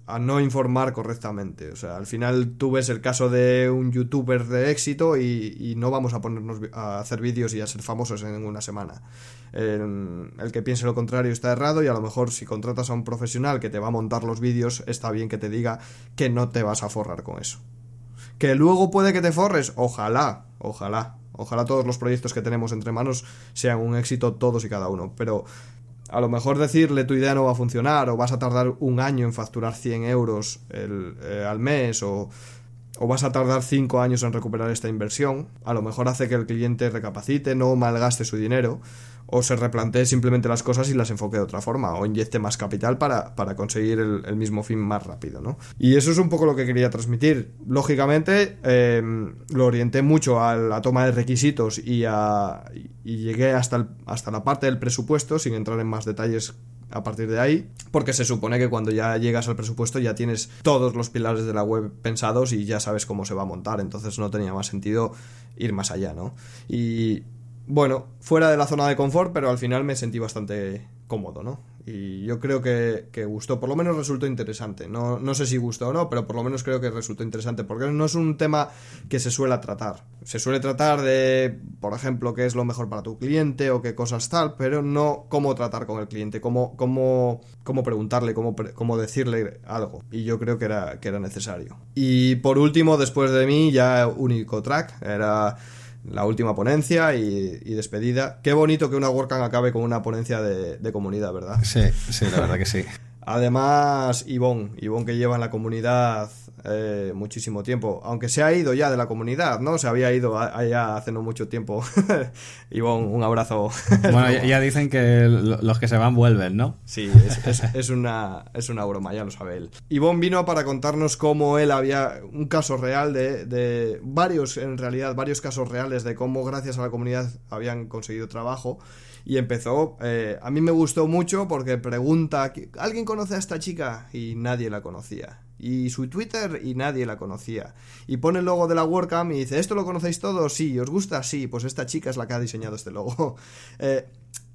a no informar correctamente. O sea, al final tú ves el caso de un youtuber de éxito y, no vamos a ponernos a hacer vídeos y a ser famosos en una semana el que piense lo contrario está errado y a lo mejor si contratas a un profesional que te va a montar los vídeos, está bien que te diga que no te vas a forrar con eso. Que luego puede que te forres, ojalá, ojalá. Ojalá todos los proyectos que tenemos entre manos sean un éxito todos y cada uno. Pero a lo mejor decirle tu idea no va a funcionar o vas a tardar un año en facturar 100 euros eh, al mes o, o vas a tardar 5 años en recuperar esta inversión, a lo mejor hace que el cliente recapacite, no malgaste su dinero o se replantee simplemente las cosas y las enfoque de otra forma, o inyecte más capital para, conseguir el, mismo fin más rápido, ¿no? Y eso es un poco lo que quería transmitir. Lógicamente, eh, lo orienté mucho a la toma de requisitos y, a, y llegué hasta, hasta la parte del presupuesto, sin entrar en más detalles a partir de ahí, porque se supone que cuando ya llegas al presupuesto ya tienes todos los pilares de la web pensados y ya sabes cómo se va a montar, entonces no tenía más sentido ir más allá, ¿no? Y bueno, fuera de la zona de confort, pero al final me sentí bastante cómodo, ¿no? Y yo creo que, gustó, por lo menos resultó interesante. No, no sé si gustó o no, pero por lo menos creo que resultó interesante, porque no es un tema que se suele tratar. Se suele tratar de, por ejemplo, qué es lo mejor para tu cliente o qué cosas tal, pero no cómo tratar con el cliente, cómo, cómo, cómo preguntarle, cómo, cómo decirle algo. Y yo creo que era, que era necesario. Y por último, después de mí, ya único track, era la última ponencia y, despedida. Qué bonito que una WordCamp acabe con una ponencia de, de comunidad, ¿verdad? Sí, sí, la verdad que sí. Además, Ivonne, Ivonne que lleva en la comunidad eh, muchísimo tiempo, aunque se ha ido ya de la comunidad, ¿no? Se había ido allá hace no mucho tiempo. Ivonne, un abrazo. bueno, ya, dicen que los que se van vuelven, ¿no? Sí, es, una, es una broma, ya lo sabe él. Ivonne vino para contarnos cómo él había un caso real de, de varios, en realidad, varios casos reales de cómo gracias a la comunidad habían conseguido trabajo y empezó, eh, a mí me gustó mucho porque pregunta, ¿alguien conoce a esta chica? Y nadie la conocía. Y su Twitter y nadie la conocía. Y pone el logo de la WordCamp y dice, ¿esto lo conocéis todos? Sí, ¿os gusta? Sí, pues esta chica es la que ha diseñado este logo. Eh,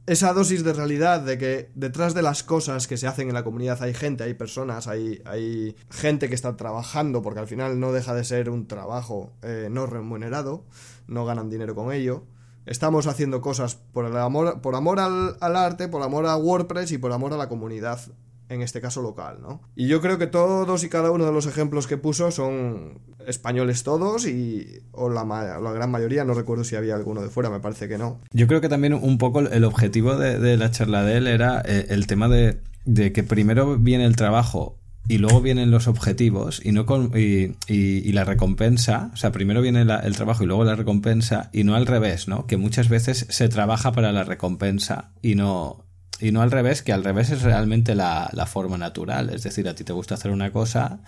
esa dosis de realidad de que detrás de las cosas que se hacen en la comunidad hay gente, hay personas, hay, hay gente que está trabajando, porque al final no deja de ser un trabajo eh, no remunerado, no ganan dinero con ello estamos haciendo cosas por el amor, por amor al, arte, por amor a WordPress y por amor a la comunidad, en este caso local, ¿no? Y yo creo que todos y cada uno de los ejemplos que puso son españoles todos y o la, la gran mayoría, no recuerdo si había alguno de fuera, me parece que no. Yo creo que también un poco el objetivo de, la charla de él era eh, el tema de, de que primero viene el trabajo y luego vienen los objetivos y no y, la recompensa, o sea, primero viene el trabajo y luego la recompensa y no al revés, ¿no? Que muchas veces se trabaja para la recompensa y no y no al revés, que al revés es realmente la, la forma natural, es decir, a ti te gusta hacer una cosa,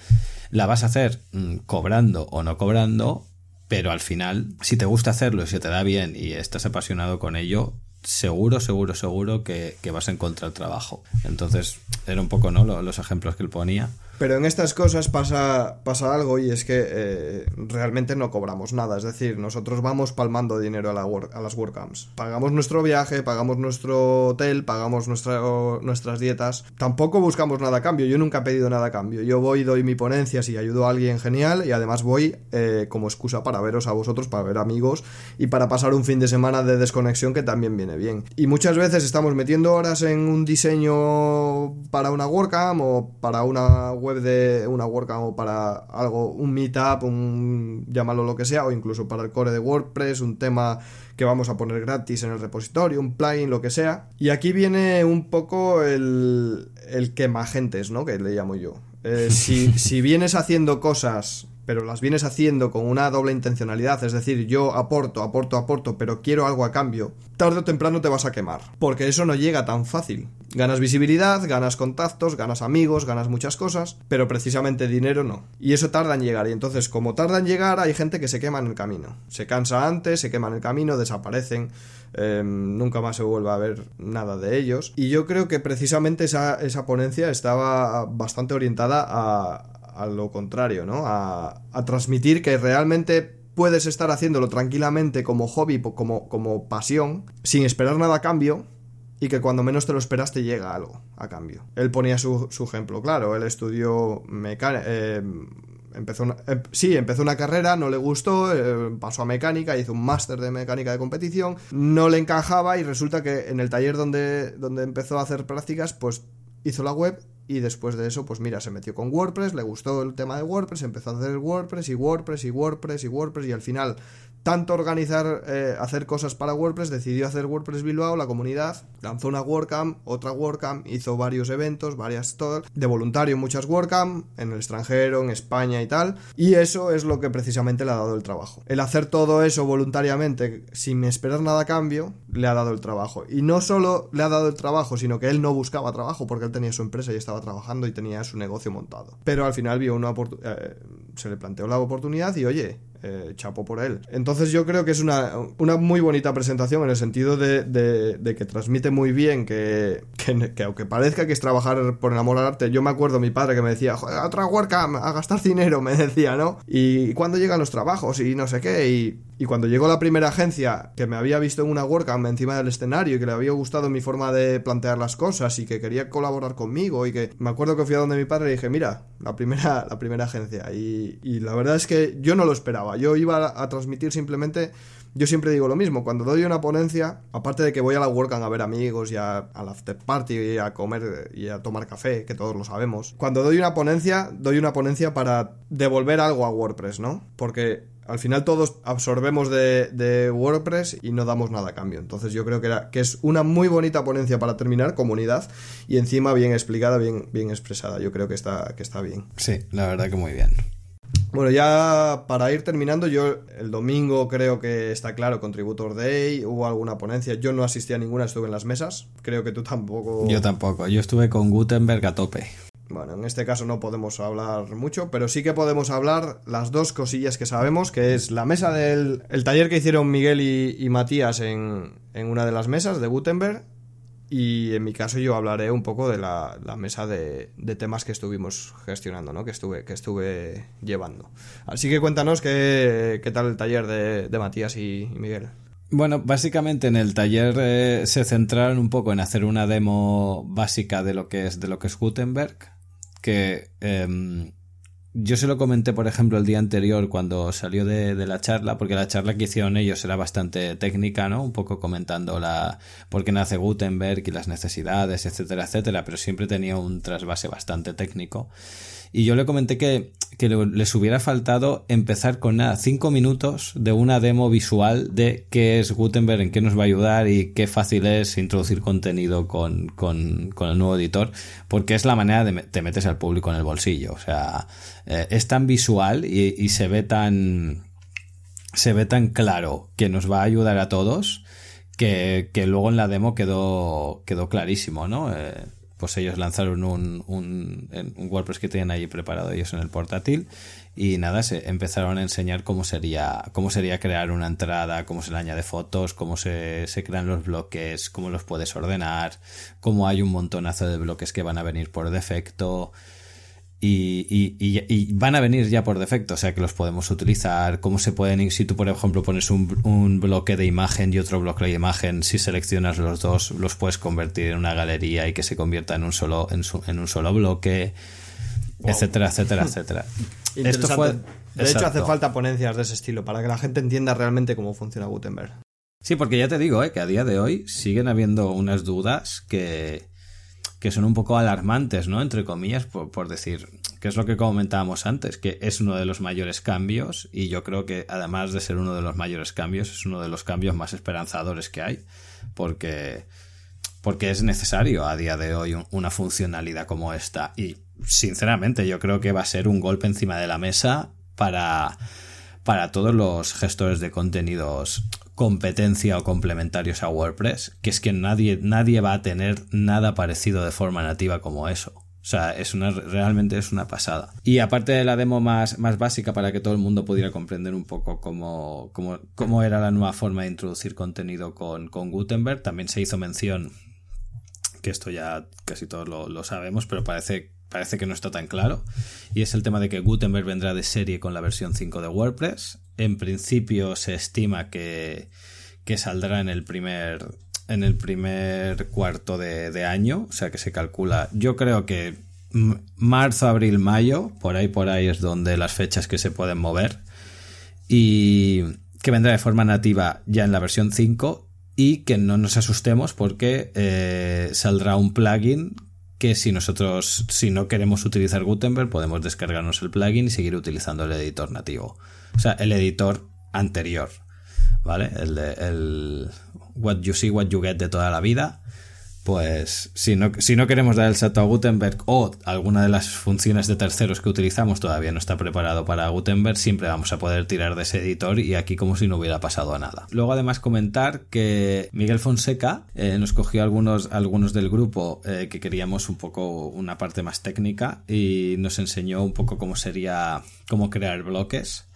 la vas a hacer mm, cobrando o no cobrando, pero al final, si te gusta hacerlo y se te da bien y estás apasionado con ello, seguro, seguro, seguro que, vas a encontrar trabajo. Entonces, era un poco, ¿no? Los ejemplos que él ponía. Pero en estas cosas pasa, pasa algo y es que eh, realmente no cobramos nada. Es decir, nosotros vamos palmando dinero a, la a las WordCamps. Pagamos nuestro viaje, pagamos nuestro hotel, pagamos nuestras dietas. Tampoco buscamos nada a cambio. Yo nunca he pedido nada a cambio. Yo voy, doy mi ponencia si ayudo a alguien genial y además voy eh, como excusa para veros a vosotros, para ver amigos y para pasar un fin de semana de desconexión que también viene bien. Y muchas veces estamos metiendo horas en un diseño para una WordCamp o para una web de una WordCamp o para algo, un meetup, un llámalo lo que sea, o incluso para el core de WordPress, un tema que vamos a poner gratis en el repositorio, un plugin, lo que sea. Y aquí viene un poco el, el quemagentes, ¿no? Que le llamo yo. Eh, si, si vienes haciendo cosas pero las vienes haciendo con una doble intencionalidad, es decir, yo aporto, aporto, aporto, pero quiero algo a cambio, tarde o temprano te vas a quemar, porque eso no llega tan fácil. Ganas visibilidad, ganas contactos, ganas amigos, ganas muchas cosas, pero precisamente dinero no. Y eso tarda en llegar, y entonces como tarda en llegar hay gente que se quema en el camino. Se cansa antes, se quema en el camino, desaparecen, em, nunca más se vuelve a ver nada de ellos. Y yo creo que precisamente esa, esa ponencia estaba bastante orientada a, a lo contrario, ¿no? A, transmitir que realmente puedes estar haciéndolo tranquilamente como hobby, como, como pasión, sin esperar nada a cambio, y que cuando menos te lo esperas te llega algo a cambio. Él ponía su, ejemplo, claro, él estudió mecánica... Eh, empezó una, em, sí, empezó una carrera, no le gustó, eh, pasó a mecánica, hizo un máster de mecánica de competición, no le encajaba y resulta que en el taller donde, donde empezó a hacer prácticas, pues hizo la web y después de eso, pues mira, se metió con WordPress, le gustó el tema de WordPress, empezó a hacer WordPress y WordPress y WordPress y WordPress y al final tanto organizar, eh, hacer cosas para WordPress, decidió hacer WordPress Bilbao, la comunidad, lanzó una WordCamp, otra WordCamp, hizo varios eventos, varias todo, de voluntario muchas WordCamp, en el extranjero, en España y tal, y eso es lo que precisamente le ha dado el trabajo. El hacer todo eso voluntariamente, sin esperar nada a cambio, le ha dado el trabajo. Y no solo le ha dado el trabajo, sino que él no buscaba trabajo, porque él tenía su empresa y estaba trabajando y tenía su negocio montado. Pero al final vio una eh, se le planteó la oportunidad y oye, eh, chapo por él. Entonces yo creo que es una, una muy bonita presentación en el sentido de, de, que transmite muy bien que, que, aunque parezca que es trabajar por el amor al arte, yo me acuerdo mi padre que me decía, joder, otra WordCamp, a gastar dinero, me decía, ¿no? Y cuando llegan los trabajos y no sé qué, y, y cuando llegó la primera agencia que me había visto en una WordCamp encima del escenario y que le había gustado mi forma de plantear las cosas y que quería colaborar conmigo y que me acuerdo que fui a donde mi padre y dije, mira, la primera, la primera agencia. Y, y la verdad es que yo no lo esperaba. Yo iba a transmitir simplemente yo siempre digo lo mismo, cuando doy una ponencia, aparte de que voy a la WordCamp a ver amigos y a, la after party y a comer y a tomar café, que todos lo sabemos, cuando doy una ponencia, doy una ponencia para devolver algo a WordPress, ¿no? Porque al final todos absorbemos de, WordPress y no damos nada a cambio. Entonces yo creo que, era, que es una muy bonita ponencia para terminar, comunidad, y encima bien explicada, bien, bien expresada. Yo creo que está, que está bien. Sí, la verdad que muy bien. Bueno, ya para ir terminando, yo el domingo creo que está claro, Contributor Day, hubo alguna ponencia, yo no asistí a ninguna, estuve en las mesas, creo que tú tampoco. Yo tampoco, yo estuve con Gutenberg a tope. Bueno, en este caso no podemos hablar mucho, pero sí que podemos hablar las dos cosillas que sabemos, que es la mesa del el taller que hicieron Miguel y, Matías en, una de las mesas de Gutenberg y en mi caso yo hablaré un poco de la, mesa de, temas que estuvimos gestionando, ¿no? Que estuve, que estuve llevando. Así que cuéntanos qué, qué tal el taller de, Matías y, Miguel. Bueno, básicamente en el taller eh, se centraron un poco en hacer una demo básica de lo que es, de lo que es Gutenberg, que em, yo se lo comenté, por ejemplo, el día anterior cuando salió de, la charla, porque la charla que hicieron ellos era bastante técnica, ¿no? Un poco comentando la por qué nace Gutenberg y las necesidades, etcétera, etcétera, pero siempre tenía un trasvase bastante técnico. Y yo le comenté que, les hubiera faltado empezar con nada, cinco minutos de una demo visual de qué es Gutenberg, en qué nos va a ayudar y qué fácil es introducir contenido con, con, el nuevo editor, porque es la manera de te metes al público en el bolsillo. O sea, eh, es tan visual y, se ve tan se ve tan claro que nos va a ayudar a todos que, luego en la demo quedó, quedó clarísimo, ¿no? Eh, pues ellos lanzaron un, un, un, WordPress que tienen ahí preparado ellos en el portátil y nada, se empezaron a enseñar cómo sería, cómo sería crear una entrada, cómo se le añade fotos, cómo se, se crean los bloques, cómo los puedes ordenar, cómo hay un montonazo de bloques que van a venir por defecto. Y, y, y, van a venir ya por defecto, o sea que los podemos utilizar, cómo se pueden ir, si tú por ejemplo pones un, un, bloque de imagen y otro bloque de imagen, si seleccionas los dos los puedes convertir en una galería y que se convierta en un solo, en, su, en un solo bloque, etcétera, etcétera, etcétera. Esto fue, de hecho hace falta ponencias de ese estilo para que la gente entienda realmente cómo funciona Gutenberg. Sí, porque ya te digo, ¿eh? que a día de hoy siguen habiendo unas dudas que que son un poco alarmantes, ¿no? Entre comillas, por, decir, que es lo que comentábamos antes, que es uno de los mayores cambios y yo creo que además de ser uno de los mayores cambios, es uno de los cambios más esperanzadores que hay, porque, porque es necesario a día de hoy una funcionalidad como esta y sinceramente yo creo que va a ser un golpe encima de la mesa para para todos los gestores de contenidos competencia o complementarios a WordPress, que es que nadie, nadie va a tener nada parecido de forma nativa como eso. O sea, es una, realmente es una pasada. Y aparte de la demo más, más básica para que todo el mundo pudiera comprender un poco cómo, cómo, cómo era la nueva forma de introducir contenido con, con, Gutenberg, también se hizo mención, que esto ya casi todos lo, lo sabemos, pero parece parece que no está tan claro. Y es el tema de que Gutenberg vendrá de serie con la versión 5 de WordPress. En principio se estima que, saldrá en el primer en el primer cuarto de, de, año, o sea que se calcula, yo creo que marzo, abril, mayo, por ahí, por ahí es donde las fechas que se pueden mover, y que vendrá de forma nativa ya en la versión 5 y que no nos asustemos porque eh, saldrá un plugin que si nosotros, si no queremos utilizar Gutenberg, podemos descargarnos el plugin y seguir utilizando el editor nativo. O sea, el editor anterior, ¿vale? El de el What You See, What You Get de toda la vida pues si no, si no queremos dar el salto a Gutenberg o alguna de las funciones de terceros que utilizamos todavía no está preparado para Gutenberg, siempre vamos a poder tirar de ese editor y aquí como si no hubiera pasado nada. Luego además comentar que Miguel Fonseca eh, nos cogió algunos, algunos del grupo eh, que queríamos un poco una parte más técnica y nos enseñó un poco cómo sería, cómo crear bloques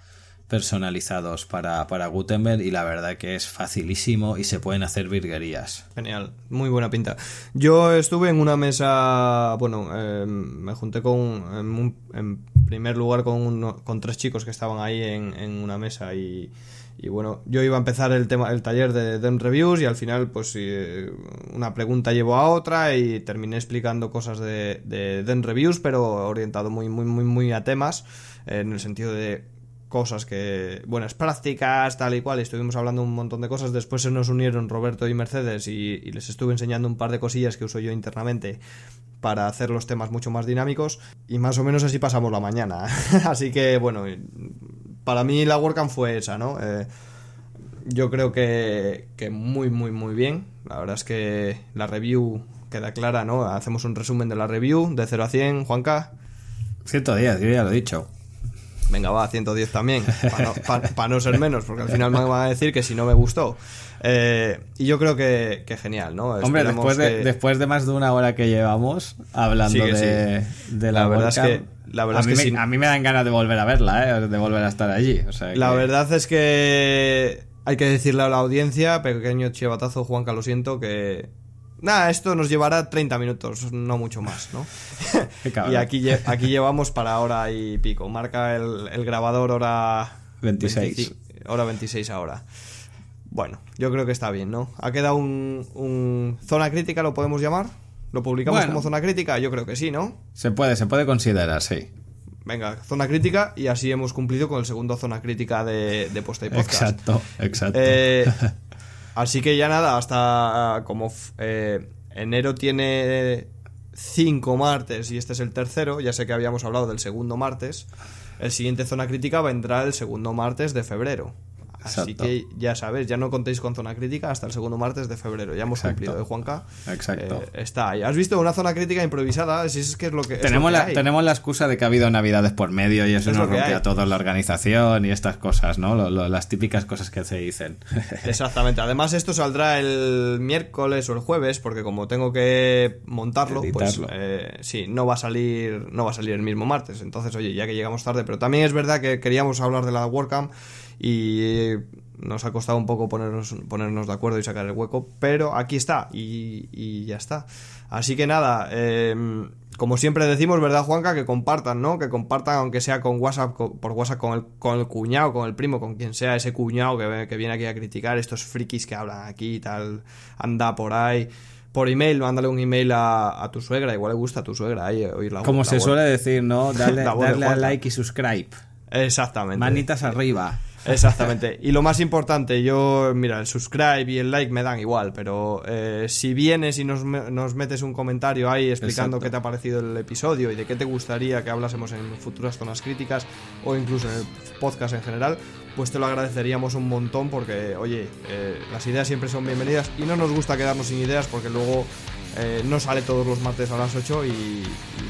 personalizados para, para Gutenberg y la verdad que es facilísimo y se pueden hacer virguerías. Genial, muy buena pinta. Yo estuve en una mesa, bueno, eh, me junté con, en, primer lugar con, con tres chicos que estaban ahí en, una mesa y, y, bueno, yo iba a empezar el tema, el taller de Dem Reviews y al final pues una pregunta llevó a otra y terminé explicando cosas de, de Reviews pero orientado muy, muy, muy, muy a temas en el sentido de cosas que, buenas prácticas, tal y cual, estuvimos hablando un montón de cosas. Después se nos unieron Roberto y Mercedes y, les estuve enseñando un par de cosillas que uso yo internamente para hacer los temas mucho más dinámicos y más o menos así pasamos la mañana. así que bueno, para mí la WordCamp fue esa, ¿no? Eh, yo creo que, que muy, muy, muy bien. La verdad es que la review queda clara, ¿no? Hacemos un resumen de la review de 0 a 100, Juanca. 110, yo ya lo he dicho venga, va, 110 también, para no, ser menos, porque al final me van a decir que si no me gustó. Eh, y yo creo que, genial, ¿no? Hombre, después de, después de más de una hora que llevamos hablando de, la, verdad es que la verdad a, es que mí, a mí me dan ganas de volver a verla, ¿eh? de volver a estar allí. La verdad es que hay que decirle a la audiencia, pequeño chivatazo, Juanca, lo siento, que Nada, esto nos llevará 30 minutos, no mucho más, ¿no? y aquí, aquí llevamos para hora y pico. Marca el, grabador hora 26. hora 26 ahora. Bueno, yo creo que está bien, ¿no? Ha quedado un, zona crítica, ¿lo podemos llamar? ¿Lo publicamos como zona crítica? Yo creo que sí, ¿no? Se puede, se puede considerar, sí. Venga, zona crítica y así hemos cumplido con el segundo zona crítica de, de posta y podcast. Exacto, exacto. Eh, Así que ya nada, hasta ah, como eh, enero tiene cinco martes y este es el tercero, ya sé que habíamos hablado del segundo martes, el siguiente zona crítica vendrá el segundo martes de febrero. Así que ya sabes, ya no contéis con zona crítica hasta el segundo martes de febrero. Ya hemos cumplido, ¿eh, Juanca? Exacto. Eh, está ahí. ¿Has visto una zona crítica improvisada? Si es que es lo que. Tenemos, la, tenemos la excusa de que ha habido navidades por medio y eso nos rompe a todos la organización y estas cosas, ¿no? las típicas cosas que se dicen. Exactamente. Además, esto saldrá el miércoles o el jueves, porque como tengo que montarlo, pues eh, sí, no va a salir, no va a salir el mismo martes. Entonces, oye, ya que llegamos tarde, pero también es verdad que queríamos hablar de la WordCamp y nos ha costado un poco ponernos, ponernos de acuerdo y sacar el hueco, pero aquí está y, ya está. Así que nada, em, como siempre decimos, ¿verdad, Juanca? Que compartan, ¿no? Que compartan, aunque sea con WhatsApp, por WhatsApp con el, con el cuñado, con el primo, con quien sea ese cuñado que, que viene aquí a criticar, estos frikis que hablan aquí y tal, anda por ahí por email, mándale un email a, tu suegra, igual le gusta a tu suegra ahí oír la Como se suele decir, ¿no? Dale, darle a like y subscribe. Exactamente. Manitas arriba. Exactamente. Y lo más importante, yo, mira, el subscribe y el like me dan igual, pero eh, si vienes y nos, nos, metes un comentario ahí explicando qué te ha parecido el episodio y de qué te gustaría que hablásemos en futuras zonas críticas o incluso en el podcast en general, pues te lo agradeceríamos un montón porque, oye, eh, las ideas siempre son bienvenidas y no nos gusta quedarnos sin ideas porque luego eh, no sale todos los martes a las 8 y,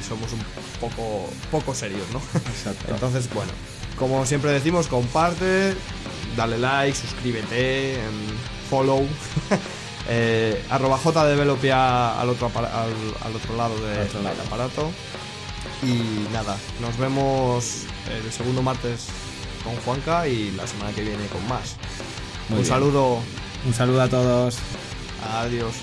somos un poco, poco serios, ¿no? Exacto. Entonces, bueno, como siempre decimos, comparte, dale like, suscríbete, em, follow. eh, arroba jdevelopia al otro, al, otro lado del aparato. Y nada, nos vemos el segundo martes con Juanca y la semana que viene con más. Un saludo. Un saludo a todos. Adiós.